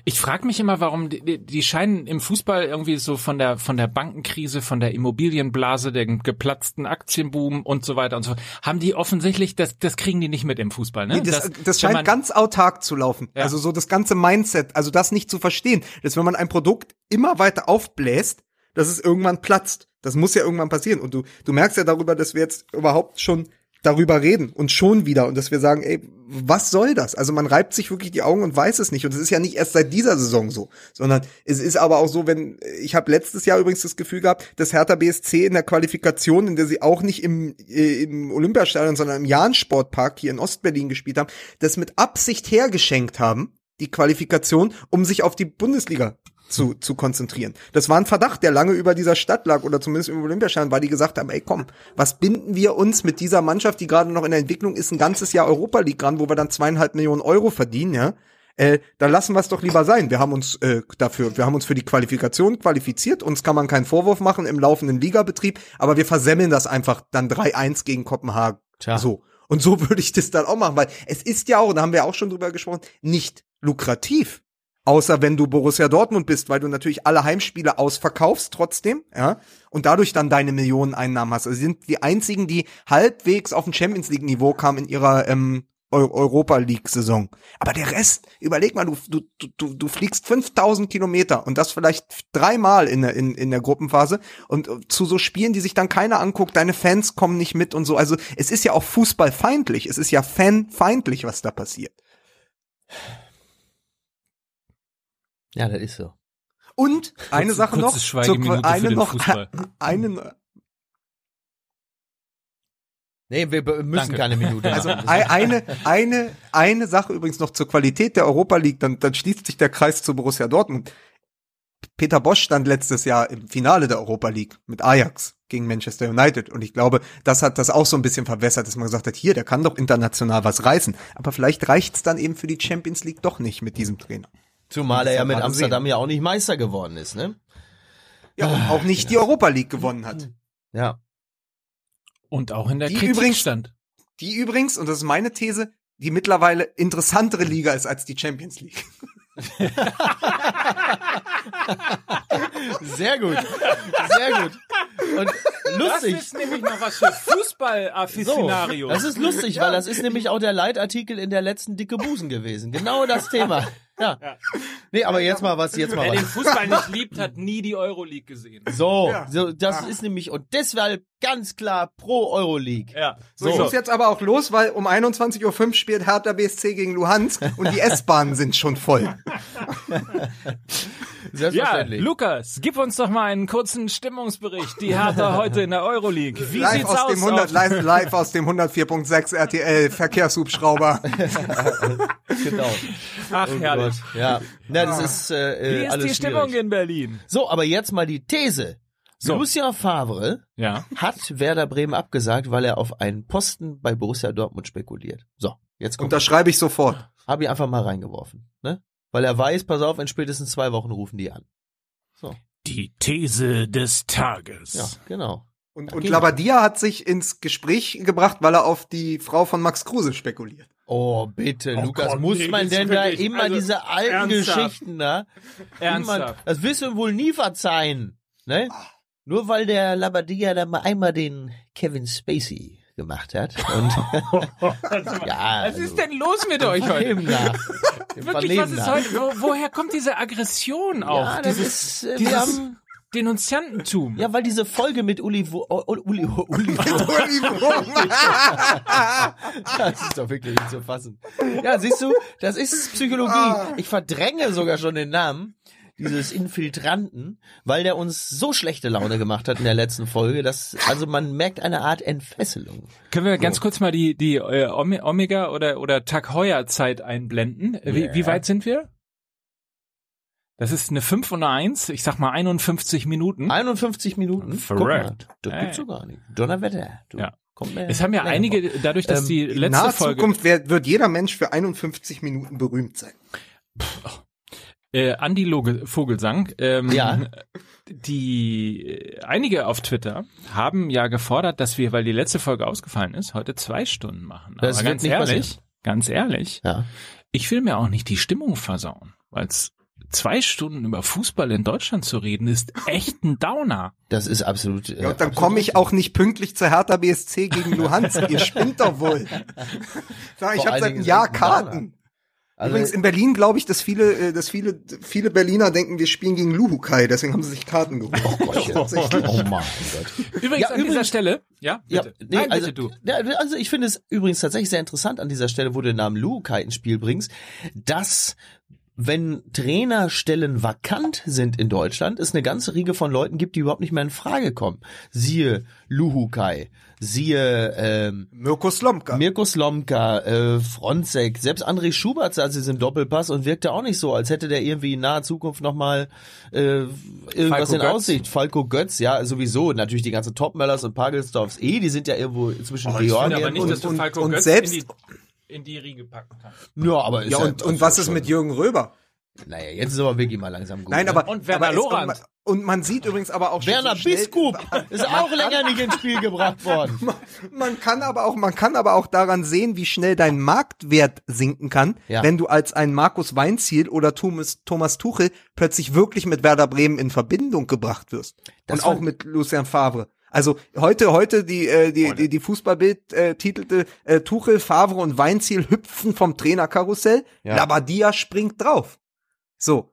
Ich frage mich immer, warum die, die- scheinen im Fußball irgendwie so von der von der Bankenkrise, von der Immobilienblase, dem geplatzten Aktienboom und so weiter und so fort, haben die offensichtlich das das kriegen die nicht mit im Fußball, ne? Nee, das, das, wenn scheint man- ganz autark zu laufen. Ja. Also so das ganze Mindset, also das nicht zu verstehen, dass wenn man ein Produkt immer weiter aufbläst, dass es irgendwann platzt. Das muss ja irgendwann passieren. Und du, du merkst ja darüber, dass wir jetzt überhaupt schon darüber reden und schon wieder und dass wir sagen, ey, was soll das? Also man reibt sich wirklich die Augen und weiß es nicht und es ist ja nicht erst seit dieser Saison so, sondern es ist aber auch so, wenn ich habe letztes Jahr übrigens das Gefühl gehabt, dass Hertha BSC in der Qualifikation, in der sie auch nicht im, äh, im Olympiastadion, sondern im Jahn-Sportpark hier in Ostberlin gespielt haben, das mit Absicht hergeschenkt haben, die Qualifikation, um sich auf die Bundesliga zu, zu konzentrieren. Das war ein Verdacht, der lange über dieser Stadt lag oder zumindest im Olympiastadion, weil die gesagt haben, ey komm, was binden wir uns mit dieser Mannschaft, die gerade noch in der Entwicklung ist, ein ganzes Jahr Europa League ran, wo wir dann zweieinhalb Millionen Euro verdienen, ja? Äh, da lassen wir es doch lieber sein. Wir haben uns äh, dafür, wir haben uns für die Qualifikation qualifiziert. Uns kann man keinen Vorwurf machen im laufenden Ligabetrieb, aber wir versemmeln das einfach dann 3-1 gegen Kopenhagen. Tja. So. Und so <laughs> würde ich das dann auch machen, weil es ist ja auch, da haben wir auch schon drüber gesprochen, nicht lukrativ. Außer wenn du Borussia Dortmund bist, weil du natürlich alle Heimspiele ausverkaufst trotzdem, ja, und dadurch dann deine Millioneneinnahmen hast. Also sie sind die einzigen, die halbwegs auf ein Champions League Niveau kamen in ihrer ähm, Eu- Europa League Saison. Aber der Rest, überleg mal, du, du, du, du fliegst 5000 Kilometer und das vielleicht dreimal in der, in, in der Gruppenphase und äh, zu so Spielen, die sich dann keiner anguckt, deine Fans kommen nicht mit und so. Also es ist ja auch fußballfeindlich, es ist ja fanfeindlich, was da passiert. Ja, das ist so. Und eine Kurze- Sache noch, zur- eine noch, Fußball. <laughs> eine, Nee, wir müssen Danke. keine Minute Also eine, eine, eine Sache übrigens noch zur Qualität der Europa League, dann, dann schließt sich der Kreis zu Borussia Dortmund. Peter Bosch stand letztes Jahr im Finale der Europa League mit Ajax gegen Manchester United. Und ich glaube, das hat das auch so ein bisschen verwässert, dass man gesagt hat, hier, der kann doch international was reißen. Aber vielleicht reicht's dann eben für die Champions League doch nicht mit diesem Trainer. Zumal er ja mit Amsterdam ja auch nicht Meister geworden ist, ne? Ja, und auch nicht die Europa League gewonnen hat. Ja. Und auch in der Die Kritik übrigens- stand. Die übrigens, und das ist meine These, die mittlerweile interessantere Liga ist als die Champions League. <laughs> Sehr gut. Sehr gut. Und lustig. Das ist nämlich noch was für So, Fußball-Afficionarios. das ist lustig, weil das ist nämlich auch der Leitartikel in der letzten Dicke Busen gewesen. Genau das Thema. Ja. Nee, aber jetzt mal was, jetzt mal Wer den was. Fußball nicht <laughs> liebt, hat nie die Euroleague gesehen. So, Ja. so das ist nämlich, und deshalb ganz klar pro Euroleague. Ja. So, ich So. muss jetzt aber auch los, weil um 21.05 Uhr spielt Hertha BSC gegen Luhansk und die S-Bahnen sind schon voll. <laughs> <laughs> Ja, Selbstverständlich. Lukas, gib uns doch mal einen kurzen Stimmungsbericht. Die Hertha heute in der Euroleague. Wie live sieht's aus aus? dem 100, auf- live, live aus dem 104.6 RTL Verkehrshubschrauber. <laughs> genau. Ach, Oh herrlich. Gott. Ja, Na, das ist, äh, Wie äh, ist alles die Stimmung schwierig. in Berlin? So, aber jetzt mal die These. So. Lucien Favre Ja. hat Werder Bremen abgesagt, weil er auf einen Posten bei Borussia Dortmund spekuliert. So, jetzt kommt, Unterschreibe ich sofort. habe ich einfach mal reingeworfen, ne? Weil er weiß, pass auf, in spätestens zwei Wochen rufen die an. Die These des Tages. Ja, genau. Und, und. Labadia hat sich ins Gespräch gebracht, weil er auf die Frau von Max Kruse spekuliert. Oh, bitte, Oh Lukas, Gott, muss nee, man denn da immer also, diese alten ernsthaft. Geschichten da? Ernsthaft. Das wirst du wohl nie verzeihen, ne? Nur weil der Labadia da mal einmal den Kevin Spacey gemacht hat. Und <laughs> ja, Was ist denn los mit euch heute? Nach. Wirklich, was ist heute? Wo, woher kommt diese Aggression auch? Ja, das dieses ist, äh, wir dieses haben, Denunziantentum. ja, weil diese Folge mit Uli, Wo- O- Uli, Uli, <laughs> das ist doch wirklich nicht zu fassen. Ja, siehst du, das ist Psychologie. Ich verdränge sogar schon den Namen dieses Infiltranten, weil der uns so schlechte Laune gemacht hat in der letzten Folge, dass, also man merkt eine Art Entfesselung. Können wir ganz kurz mal die, die äh, Ome- Omega oder, oder Tag Heuer Zeit einblenden? Äh, Wie, Ja. wie weit sind wir? Das ist eine 5 und eine 1, ich sag mal 51 Minuten. 51 Minuten. Guck Verrückt. mal, das gibt's so gar nicht. Donnerwetter. Du, Ja. Es haben ja einige, dadurch, dass Ähm, die In letzte naher Folge, Zukunft wird, wird jeder Mensch für 51 Minuten berühmt sein. Äh, Andi Loge, Vogelsang, ähm, Ja. die äh, einige auf Twitter haben ja gefordert, dass wir, weil die letzte Folge ausgefallen ist, heute zwei Stunden machen. Das Aber ganz ehrlich, passieren. ganz ehrlich, Ja. ich will mir auch nicht die Stimmung versauen, weil zwei Stunden über Fußball in Deutschland zu reden, ist echt ein Downer. Das ist absolut. Äh, Ja, und dann komme ich auch nicht pünktlich zur Hertha BSC gegen Luhansk. Ihr spinnt doch wohl. <laughs> Ich habe seit einem Jahr. Karten. Also, Übrigens in Berlin glaube ich, dass viele, äh, dass viele, viele Berliner denken, wir spielen gegen Luhukai, deswegen haben sie sich Karten geholt. oh, Gott, <laughs> oh mein Gott. Übrigens Ja, an dieser übrigens- Stelle, ja, Ja, bitte. nee, Nein, also, bitte du. Ja, also ich finde es übrigens tatsächlich sehr interessant an dieser Stelle, wo du den Namen Lukai ins Spiel bringst, dass wenn Trainerstellen vakant sind in Deutschland, es eine ganze Riege von Leuten gibt, die überhaupt nicht mehr in Frage kommen. Siehe Luhukai, siehe ähm, Mirko Slomka. Mirko Slomka, äh, Fronzek, selbst André Schubert saß jetzt im Doppelpass und wirkte auch nicht so, als hätte der irgendwie in naher Zukunft nochmal äh, irgendwas Falco in Götz. Aussicht. Falco Götz, ja, sowieso. Natürlich die ganzen Topmöllers und Pagelsdorfs eh, die sind ja irgendwo zwischen finde Georgien aber nicht, und, dass du und- Falco und Götz selbst- in die, in die Riege packen kannst. Ja, aber ist ja, und, und was ist schon- mit Jürgen Röber? Naja, jetzt ist aber wirklich mal langsam gut. Nein, ne? aber Und Werner Lorand. Und, und man sieht übrigens aber auch schon Werner so schnell- Biskup ist auch länger nicht ins Spiel gebracht worden. <laughs> Man kann aber auch, man kann aber auch daran sehen, wie schnell dein Marktwert sinken kann, Ja. wenn du als ein Markus Weinziel oder Thomas, Thomas Tuchel plötzlich wirklich mit Werder Bremen in Verbindung gebracht wirst. Das Und auch mit Lucien Favre. Also heute, heute die, äh, die, die, die Fußballbild äh, titelte äh, Tuchel, Favre und Weinziel hüpfen vom Trainerkarussell. Ja. Labadia springt drauf. So.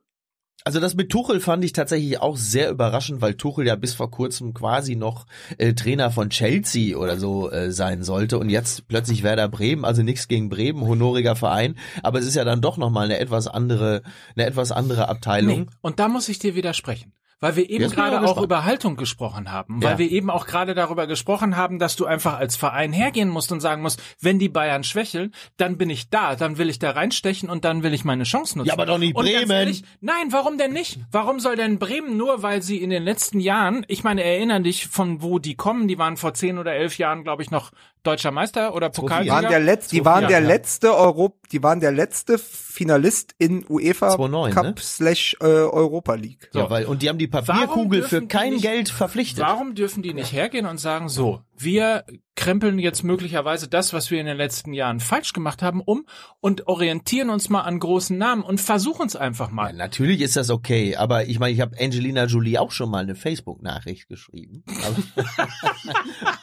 Also das mit Tuchel fand ich tatsächlich auch sehr überraschend, weil Tuchel ja bis vor kurzem quasi noch äh, Trainer von Chelsea oder so äh, sein sollte und jetzt plötzlich Werder Bremen, also nichts gegen Bremen, honoriger Verein, aber es ist ja dann doch noch mal eine etwas andere, eine etwas andere Abteilung. Nee. Und da muss ich dir widersprechen. Weil wir eben gerade auch über Haltung gesprochen haben, Ja. weil wir eben auch gerade darüber gesprochen haben, dass du einfach als Verein hergehen musst und sagen musst, wenn die Bayern schwächeln, dann bin ich da, dann will ich da reinstechen und dann will ich meine Chance nutzen. Ja, aber doch nicht Bremen. Ehrlich, nein, warum denn nicht? Warum soll denn Bremen nur, weil sie in den letzten Jahren, ich meine, erinnern dich von wo die kommen, die waren vor zehn oder elf Jahren, glaube ich, noch deutscher Meister oder Die Pokalsieger. waren der letzte, die So waren der ja. letzte Europ, die waren der letzte Finalist in UEFA 2009, Cup ne? slash äh, Europa League. Ja, weil, und die haben die Papierkugel für kein nicht- Geld verpflichtet. Warum dürfen die nicht hergehen und sagen, so, wir krempeln jetzt möglicherweise das, was wir in den letzten Jahren falsch gemacht haben, um und orientieren uns mal an großen Namen und versuchen es einfach Ja, mal. natürlich ist das okay, aber ich meine, ich habe Angelina Jolie auch schon mal eine Facebook-Nachricht geschrieben. <laughs>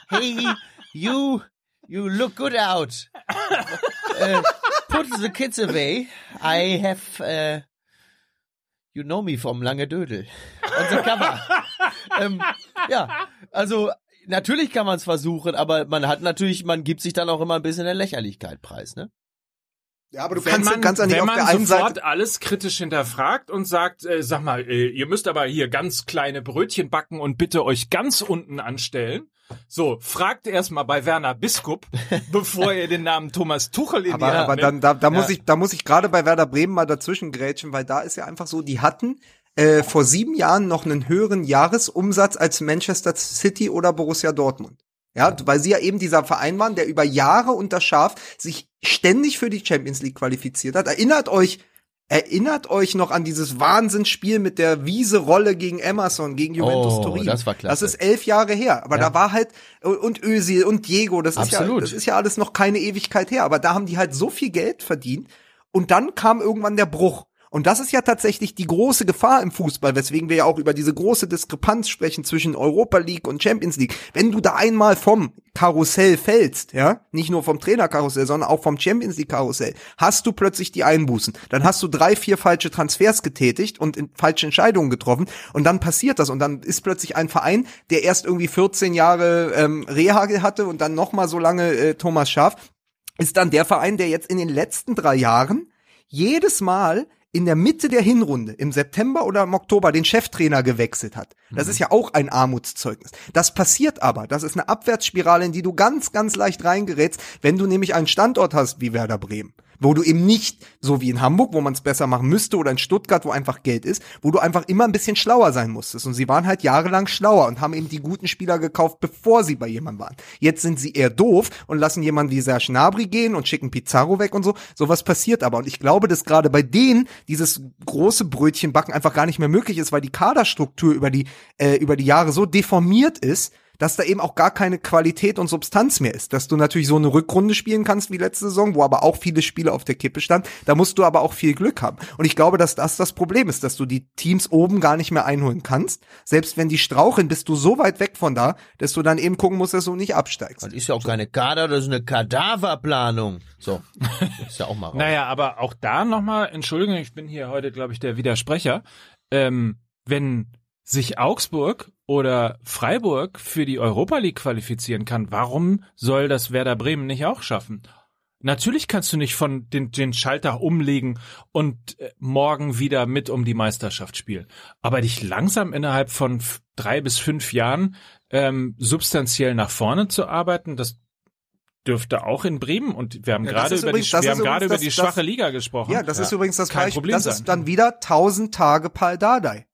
Hey, you, you look good out. Äh, put the kids away. I have, äh, you know me from Lange Dödel. On the cover. ähm, ja, also natürlich kann man es versuchen, aber man hat natürlich, man gibt sich dann auch immer ein bisschen der Lächerlichkeit preis, ne? Ja, aber du Wenn kannst, man, kannst ja nicht wenn auf man der einen sofort Seite. alles kritisch hinterfragt und sagt, äh, sag mal, äh, ihr müsst aber hier ganz kleine Brötchen backen und bitte euch ganz unten anstellen. So, fragt erst mal bei Werner Biskup, <laughs> bevor ihr den Namen Thomas Tuchel in Aber, die Hand aber dann, da, da muss Ja. ich, da muss ich gerade bei Werder Bremen mal dazwischen grätschen, weil da ist ja einfach so, die hatten äh, vor sieben Jahren noch einen höheren Jahresumsatz als Manchester City oder Borussia Dortmund. Ja, weil sie ja eben dieser Verein waren, der über Jahre unter Schaf sich ständig für die Champions League qualifiziert hat. Erinnert euch, erinnert euch noch an dieses Wahnsinnsspiel mit der Wiese-Rolle gegen Emerson, gegen Juventus Oh, Turin. das war klasse. Das ist elf Jahre her. Aber Ja. da war halt, und Özil und Diego, das ist, ja, das ist ja alles noch keine Ewigkeit her. Aber da haben die halt so viel Geld verdient. Und dann kam irgendwann der Bruch. Und das ist ja tatsächlich die große Gefahr im Fußball, weswegen wir ja auch über diese große Diskrepanz sprechen zwischen Europa League und Champions League. Wenn du da einmal vom Karussell fällst, ja, nicht nur vom Trainerkarussell, sondern auch vom Champions League Karussell, hast du plötzlich die Einbußen. Dann hast du drei, vier falsche Transfers getätigt und in, falsche Entscheidungen getroffen und dann passiert das und dann ist plötzlich ein Verein, der erst irgendwie 14 Jahre ähm, Reha hatte und dann noch mal so lange äh, Thomas Schaaf, ist dann der Verein, der jetzt in den letzten drei Jahren jedes Mal in der Mitte der Hinrunde, im September oder im Oktober, den Cheftrainer gewechselt hat. Das ist ja auch ein Armutszeugnis. Das passiert aber. Das ist eine Abwärtsspirale, in die du ganz, ganz leicht reingerätst, wenn du nämlich einen Standort hast wie Werder Bremen. Wo du eben nicht, so wie in Hamburg, wo man es besser machen müsste, oder in Stuttgart, wo einfach Geld ist, wo du einfach immer ein bisschen schlauer sein musstest. Und sie waren halt jahrelang schlauer und haben eben die guten Spieler gekauft, bevor sie bei jemandem waren. Jetzt sind sie eher doof und lassen jemanden wie Serge Gnabry gehen und schicken Pizarro weg und so. Sowas passiert aber. Und ich glaube, dass gerade bei denen dieses große Brötchenbacken einfach gar nicht mehr möglich ist, weil die Kaderstruktur über die, äh, über die Jahre so deformiert ist, dass da eben auch gar keine Qualität und Substanz mehr ist. Dass du natürlich so eine Rückrunde spielen kannst wie letzte Saison, wo aber auch viele Spiele auf der Kippe standen. Da musst du aber auch viel Glück haben. Und ich glaube, dass das das Problem ist, dass du die Teams oben gar nicht mehr einholen kannst. Selbst wenn die straucheln, bist du so weit weg von da, dass du dann eben gucken musst, dass du nicht absteigst. Das ist ja auch keine Kader, das ist eine Kadaverplanung. So, ist ja auch mal raus. Naja, aber auch da nochmal, Entschuldigung, ich bin hier heute, glaube ich, der Widersprecher. Ähm, wenn sich Augsburg oder Freiburg für die Europa League qualifizieren kann, warum soll das Werder Bremen nicht auch schaffen? Natürlich kannst du nicht von den, den Schalter umlegen und äh, morgen wieder mit um die Meisterschaft spielen. Aber dich langsam innerhalb von drei bis fünf Jahren ähm, substanziell nach vorne zu arbeiten, das dürfte auch in Bremen und wir haben Ja, das gerade über übrigens- die, das wir haben gerade über übrigens die das- schwache Liga gesprochen. Ja, das ist übrigens das Kein Beispiel. Problem Das ist dann wieder 1000 Tage Pal Dardai.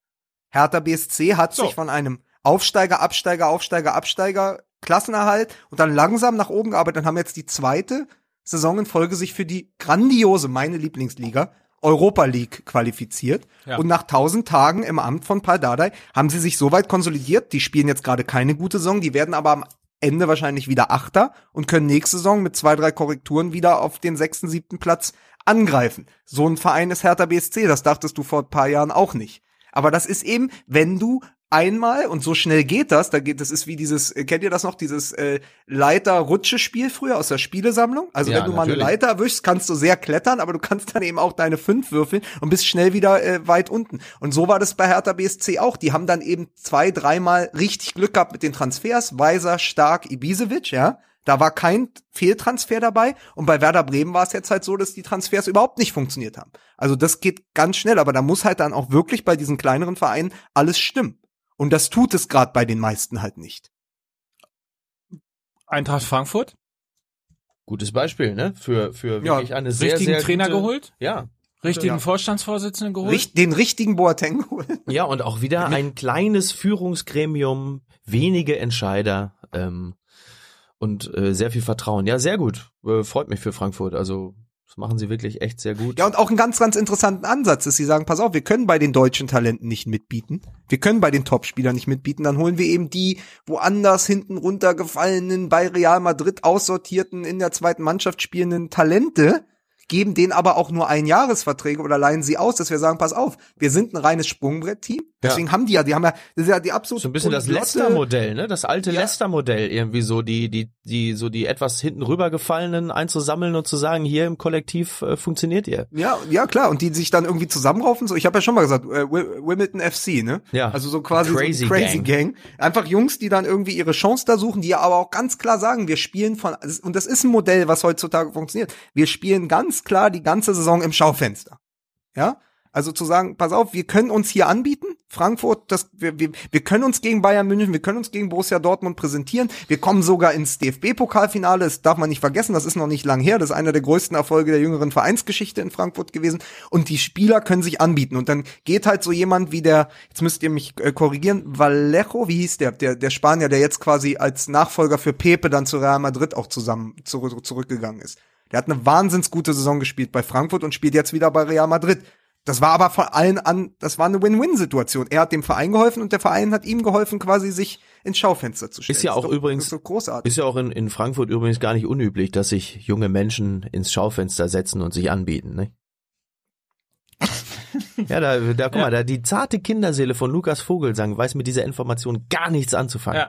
Hertha BSC hat So. sich von einem Aufsteiger, Absteiger, Aufsteiger, Absteiger, Klassenerhalt und dann langsam nach oben gearbeitet und haben jetzt die zweite Saison in Folge sich für die grandiose, meine Lieblingsliga, Europa League qualifiziert. Ja. Und nach 1000 Tagen im Amt von Pal Dardai haben sie sich so weit konsolidiert. Die spielen jetzt gerade keine gute Saison. Die werden aber am Ende wahrscheinlich wieder Achter und können nächste Saison mit zwei, drei Korrekturen wieder auf den sechsten, siebten Platz angreifen. So ein Verein ist Hertha BSC. Das dachtest du vor ein paar Jahren auch nicht. Aber das ist eben, wenn du einmal und so schnell geht das, da geht das ist wie dieses äh, kennt ihr das noch dieses äh, Leiter-Rutsche-Spiel früher aus der Spielesammlung? Also Ja, wenn du mal eine natürlich. Leiter erwischst, kannst du sehr klettern, aber du kannst dann eben auch deine fünf würfeln und bist schnell wieder äh, weit unten. Und so war das bei Hertha BSC auch. Die haben dann eben zwei, dreimal richtig Glück gehabt mit den Transfers. Weiser, Stark, Ibisevic, ja. Da war kein Fehltransfer dabei. Und bei Werder Bremen war es jetzt halt so, dass die Transfers überhaupt nicht funktioniert haben. Also das geht ganz schnell, aber da muss halt dann auch wirklich bei diesen kleineren Vereinen alles stimmen. Und das tut es gerade bei den meisten halt nicht. Eintracht Frankfurt? Gutes Beispiel, ne? Für, für Ja, wirklich eine sehr, Richtigen sehr Trainer gute, geholt? Ja. Richtigen Ja. Vorstandsvorsitzenden geholt? Richt, den richtigen Boateng holen. Ja, und auch wieder ein kleines Führungsgremium, wenige Entscheider ähm, und äh, sehr viel Vertrauen. Ja, sehr gut. Äh, freut mich für Frankfurt. Also das machen sie wirklich echt sehr gut. Ja, und auch einen ganz, ganz interessanten Ansatz ist, sie sagen, pass auf, wir können bei den deutschen Talenten nicht mitbieten. Wir können bei den Topspielern nicht mitbieten. Dann holen wir eben die woanders hinten runtergefallenen, bei Real Madrid aussortierten, in der zweiten Mannschaft spielenden Talente, geben denen aber auch nur Einjahresverträge oder leihen sie aus, dass wir sagen, pass auf, wir sind ein reines Sprungbrett-Team. Deswegen haben die ja, die haben ja, das ist ja die absolute So ein bisschen das Leicester-Modell, ne? Das alte Ja. Leicester-Modell irgendwie so, die, die, die, so die etwas hinten rübergefallenen einzusammeln und zu sagen, hier im Kollektiv äh, funktioniert ihr. Ja, ja klar, und die sich dann irgendwie zusammenraufen. So, ich habe ja schon mal gesagt, äh, Wi- Wimbledon FC, ne? Ja. Also so quasi Crazy so Crazy Gang. Gang. Einfach Jungs, die dann irgendwie ihre Chance da suchen, die ja aber auch ganz klar sagen, wir spielen von und das ist ein Modell, was heutzutage funktioniert. Wir spielen ganz klar die ganze Saison im Schaufenster. Ja? Also zu sagen, pass auf, wir können uns hier anbieten. Frankfurt, das, wir, wir, wir können uns gegen Bayern München, wir können uns gegen Borussia Dortmund präsentieren. Wir kommen sogar ins DFB-Pokalfinale. Das darf man nicht vergessen. Das ist noch nicht lang her. Das ist einer der größten Erfolge der jüngeren Vereinsgeschichte in Frankfurt gewesen. Und die Spieler können sich anbieten. Und dann geht halt so jemand wie der, jetzt müsst ihr mich äh, korrigieren, Vallejo, wie hieß der? Der, der Spanier, der jetzt quasi als Nachfolger für Pepe dann zu Real Madrid auch zusammen zurück, zurückgegangen ist. Der hat eine wahnsinns gute Saison gespielt bei Frankfurt und spielt jetzt wieder bei Real Madrid. Das war aber von allen an, das war eine Win-Win-Situation. Er hat dem Verein geholfen und der Verein hat ihm geholfen, quasi sich ins Schaufenster zu stellen. Ist ja auch doch- übrigens- ist großartig. Ist ja auch in, in Frankfurt übrigens gar nicht unüblich, dass sich junge Menschen ins Schaufenster setzen und sich anbieten, ne? Ja, da, da guck Ja. mal, da die zarte Kinderseele von Lukas Vogelsang weiß mit dieser Information gar nichts anzufangen.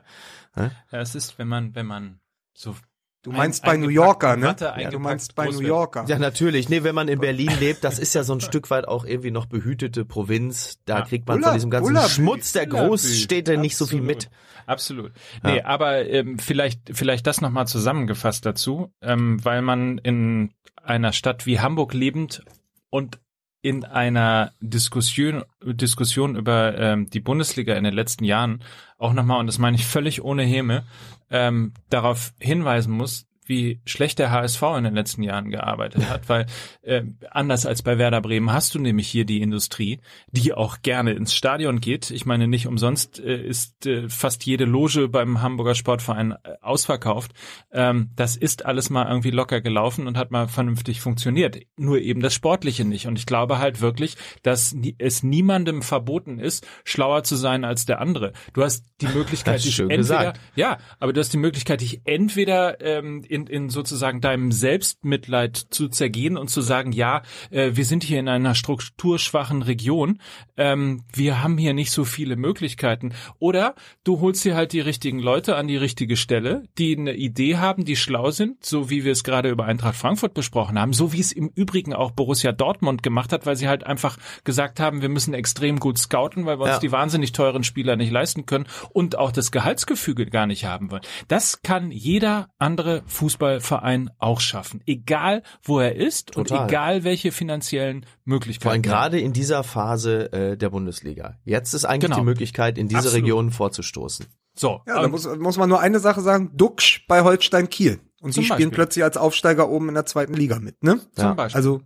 Ja. Ja, es ist, wenn man, wenn man so. Du meinst ein- bei New Yorker, ne? Ja, du meinst bei New. Yorker. Ja, natürlich. Nee, wenn man in Berlin lebt, das ist ja so ein <laughs> Stück weit auch irgendwie noch behütete Provinz. Da Ja. kriegt man Ulla- von diesem ganzen Ullabü. Schmutz der. Großstädte nicht so viel mit. Absolut. Nee, aber ähm, vielleicht, vielleicht das nochmal zusammengefasst dazu, ähm, weil man in einer Stadt wie Hamburg lebend und in einer Diskussion, Diskussion über ähm, die Bundesliga in den letzten Jahren auch nochmal, und das meine ich völlig ohne Häme, ähm, darauf hinweisen muss, wie schlecht der HSV in den letzten Jahren gearbeitet hat, weil äh, anders als bei Werder Bremen hast du nämlich hier die Industrie, die auch gerne ins Stadion geht. Ich meine, nicht umsonst äh, ist äh, fast jede Loge beim Hamburger Sportverein äh, ausverkauft. Ähm, das ist alles mal irgendwie locker gelaufen und hat mal vernünftig funktioniert. Nur eben das Sportliche nicht. Und ich glaube halt wirklich, dass nie, es niemandem verboten ist, schlauer zu sein als der andere. Du hast die <laughs> Möglichkeit, dich entweder gesagt. ja, aber du hast die Möglichkeit, dich entweder ähm, in, in sozusagen deinem Selbstmitleid zu zergehen und zu sagen, ja, äh, wir sind hier in einer strukturschwachen Region, ähm, wir haben hier nicht so viele Möglichkeiten. Oder du holst dir halt die richtigen Leute an die richtige Stelle, die eine Idee haben, die schlau sind, so wie wir es gerade über Eintracht Frankfurt besprochen haben, so wie es im Übrigen auch Borussia Dortmund gemacht hat, weil sie halt einfach gesagt haben, wir müssen extrem gut scouten, weil wir uns Ja. die wahnsinnig teuren Spieler nicht leisten können und auch das Gehaltsgefüge gar nicht haben wollen. Das kann jeder andere Fußballverein auch schaffen, egal wo er ist Total. und egal welche finanziellen Möglichkeiten. Vor allem er gerade in dieser Phase äh, der Bundesliga. Jetzt ist eigentlich Genau. die Möglichkeit, in diese Absolut. Region vorzustoßen. So, Ja, da muss, muss man nur eine Sache sagen, Duxch bei Holstein Kiel. Und Zum die spielen Beispiel. plötzlich als Aufsteiger oben in der zweiten Liga mit, ne? zum Ja. Beispiel. Also,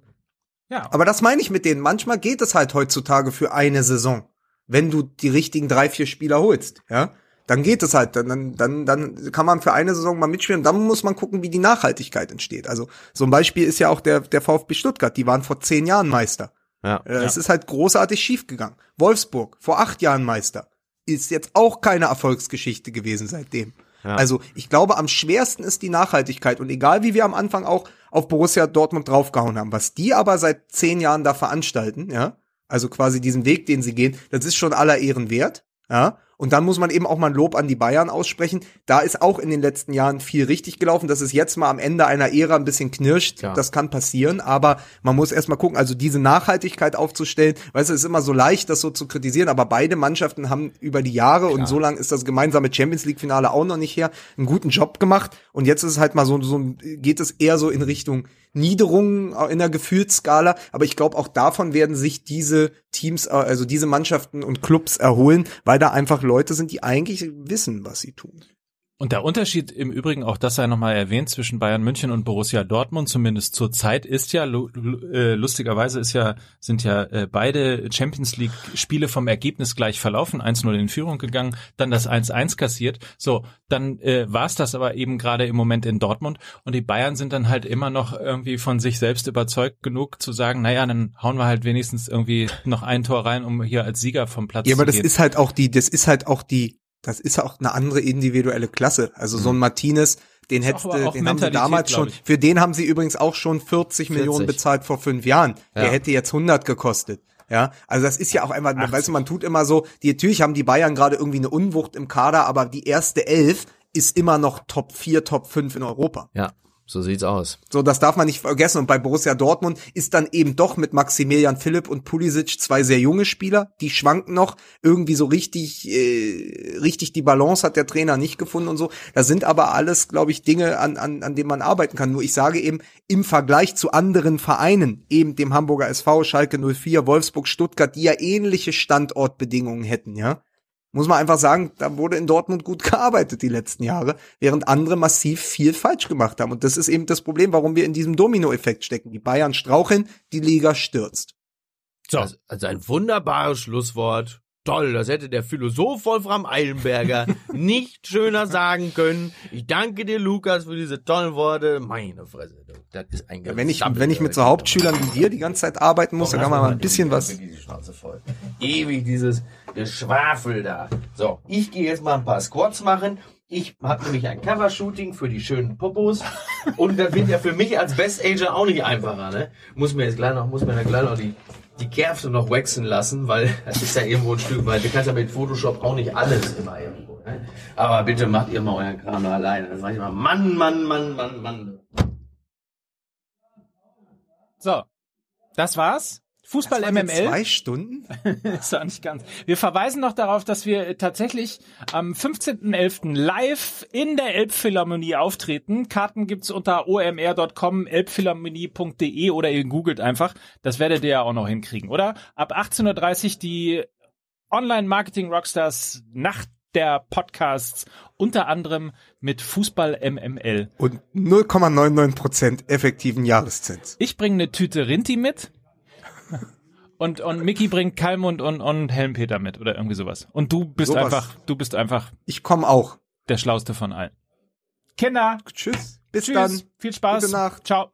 ja, aber das meine ich mit denen. Manchmal geht es halt heutzutage für eine Saison. Wenn du die richtigen drei, vier Spieler holst, ja? Dann geht es halt, dann, dann, dann, kann man für eine Saison mal mitspielen. Dann muss man gucken, wie die Nachhaltigkeit entsteht. Also, so ein Beispiel ist ja auch der, der VfB Stuttgart. Die waren vor zehn Jahren Meister. Ja. Äh, Es ist halt großartig schiefgegangen. Wolfsburg, vor acht Jahren Meister. Ist jetzt auch keine Erfolgsgeschichte gewesen seitdem. Ja. Also ich glaube, am schwersten ist die Nachhaltigkeit. Und egal wie wir am Anfang auch auf Borussia Dortmund draufgehauen haben, was die aber seit zehn Jahren da veranstalten, ja, also quasi diesen Weg, den sie gehen, das ist schon aller Ehren wert. Ja, Und dann muss man eben auch mal ein Lob an die Bayern aussprechen. Da ist auch in den letzten Jahren viel richtig gelaufen. Das ist jetzt mal am Ende einer Ära ein bisschen knirscht. Ja. Das kann passieren, aber man muss erst mal gucken, also diese Nachhaltigkeit aufzustellen. Weißt du, es ist immer so leicht, das so zu kritisieren, aber beide Mannschaften haben über die Jahre und so lang ist das gemeinsame Champions League Finale auch noch nicht her, einen guten Job gemacht. Und jetzt ist es halt mal so, so geht es eher so in Richtung Niederungen in der Gefühlsskala. Aber ich glaube, auch davon werden sich diese Teams, äh, also diese Mannschaften und Clubs erholen, weil da einfach Leute sind, die eigentlich wissen, was sie tun. Und der Unterschied im Übrigen, auch das sei nochmal erwähnt, zwischen Bayern München und Borussia Dortmund, zumindest zur Zeit, ist ja, äh, lustigerweise ist ja, sind ja äh, beide Champions League Spiele vom Ergebnis gleich verlaufen, 1-0 in Führung gegangen, dann das 1-1 kassiert. So, dann äh, war es das aber eben gerade im Moment in Dortmund und die Bayern sind dann halt immer noch irgendwie von sich selbst überzeugt genug zu sagen, naja, dann hauen wir halt wenigstens irgendwie noch ein Tor rein, um hier als Sieger vom Platz Ja, aber zu das gehen. ist halt auch die, das ist halt auch die, das ist auch eine andere individuelle Klasse. Also so ein Martinez, den Mhm. Ist auch- hätte, auch den haben sie damals schon, für den haben sie übrigens auch schon 40 Millionen bezahlt vor fünf Jahren. Der Ja. hätte jetzt 100 gekostet. Ja, also das ist ja auch einfach, weißt du, man tut immer so, die, natürlich haben die Bayern gerade irgendwie eine Unwucht im Kader, aber die erste Elf ist immer noch Top 4, Top 5 in Europa. Ja, so sieht's aus. So, das darf man nicht vergessen. Und bei Borussia Dortmund ist dann eben doch mit Maximilian Philipp und Pulisic zwei sehr junge Spieler. Die schwanken noch. Irgendwie so richtig, äh, richtig die Balance hat der Trainer nicht gefunden und so. Das sind aber alles, glaube ich, Dinge, an, an, an denen man arbeiten kann. Nur ich sage eben, im Vergleich zu anderen Vereinen, eben dem Hamburger SV, Schalke 04, Wolfsburg, Stuttgart, die ja ähnliche Standortbedingungen hätten, ja. Muss man einfach sagen, da wurde in Dortmund gut gearbeitet die letzten Jahre, während andere massiv viel falsch gemacht haben. Und das ist eben das Problem, warum wir in diesem Dominoeffekt stecken. Die Bayern straucheln, die Liga stürzt. so. Also, also ein wunderbares Schlusswort. Toll, das hätte der Philosoph Wolfram Eilenberger <laughs> nicht schöner sagen können. Ich danke dir, Lukas, für diese tollen Worte. Meine Fresse, du, das ist ein Wenn ich, wenn ich mit so Hauptschülern wie dir die ganze Zeit arbeiten muss, dann kann man mal ein bisschen was. Ewig dieses Geschwafel da. So, ich gehe jetzt mal ein paar Squats machen. Ich habe nämlich ein Covershooting für die schönen Popos. Und das wird ja für mich als Best Ager auch nicht einfacher, ne? Muss mir jetzt gleich noch, muss mir dann gleich noch die, die Kerfte noch waxen lassen, weil das ist ja irgendwo ein Stück weit. Du kannst ja mit Photoshop auch nicht alles immer irgendwo, ne? Aber bitte macht ihr mal euren Kram alleine. Das sag ich mal. Mann, Mann, Mann, Mann, Mann. So, das war's. Fußball Das MML. Zwei Stunden? <laughs> ist doch nicht ganz. Wir verweisen noch darauf, dass wir tatsächlich am 15.11. live in der Elbphilharmonie auftreten. Karten gibt's unter omr.com, elbphilharmonie.de oder ihr googelt einfach. Das werdet ihr ja auch noch hinkriegen, oder? Ab 18.30 Uhr die Online-Marketing-Rockstars Nacht der Podcasts, unter anderem mit Fußball MML. Und 0,99% effektiven Jahreszins. Ich bringe eine Tüte Rinti mit. Und, und Mickey bringt Kalmund und, und Helmpeter mit oder irgendwie sowas. Und du bist Sowas. einfach, du bist einfach Ich komme auch. der Schlauste von allen. Kinder, Tschüss. Bis tschüss, dann. viel Spaß. Gute Nacht. Ciao.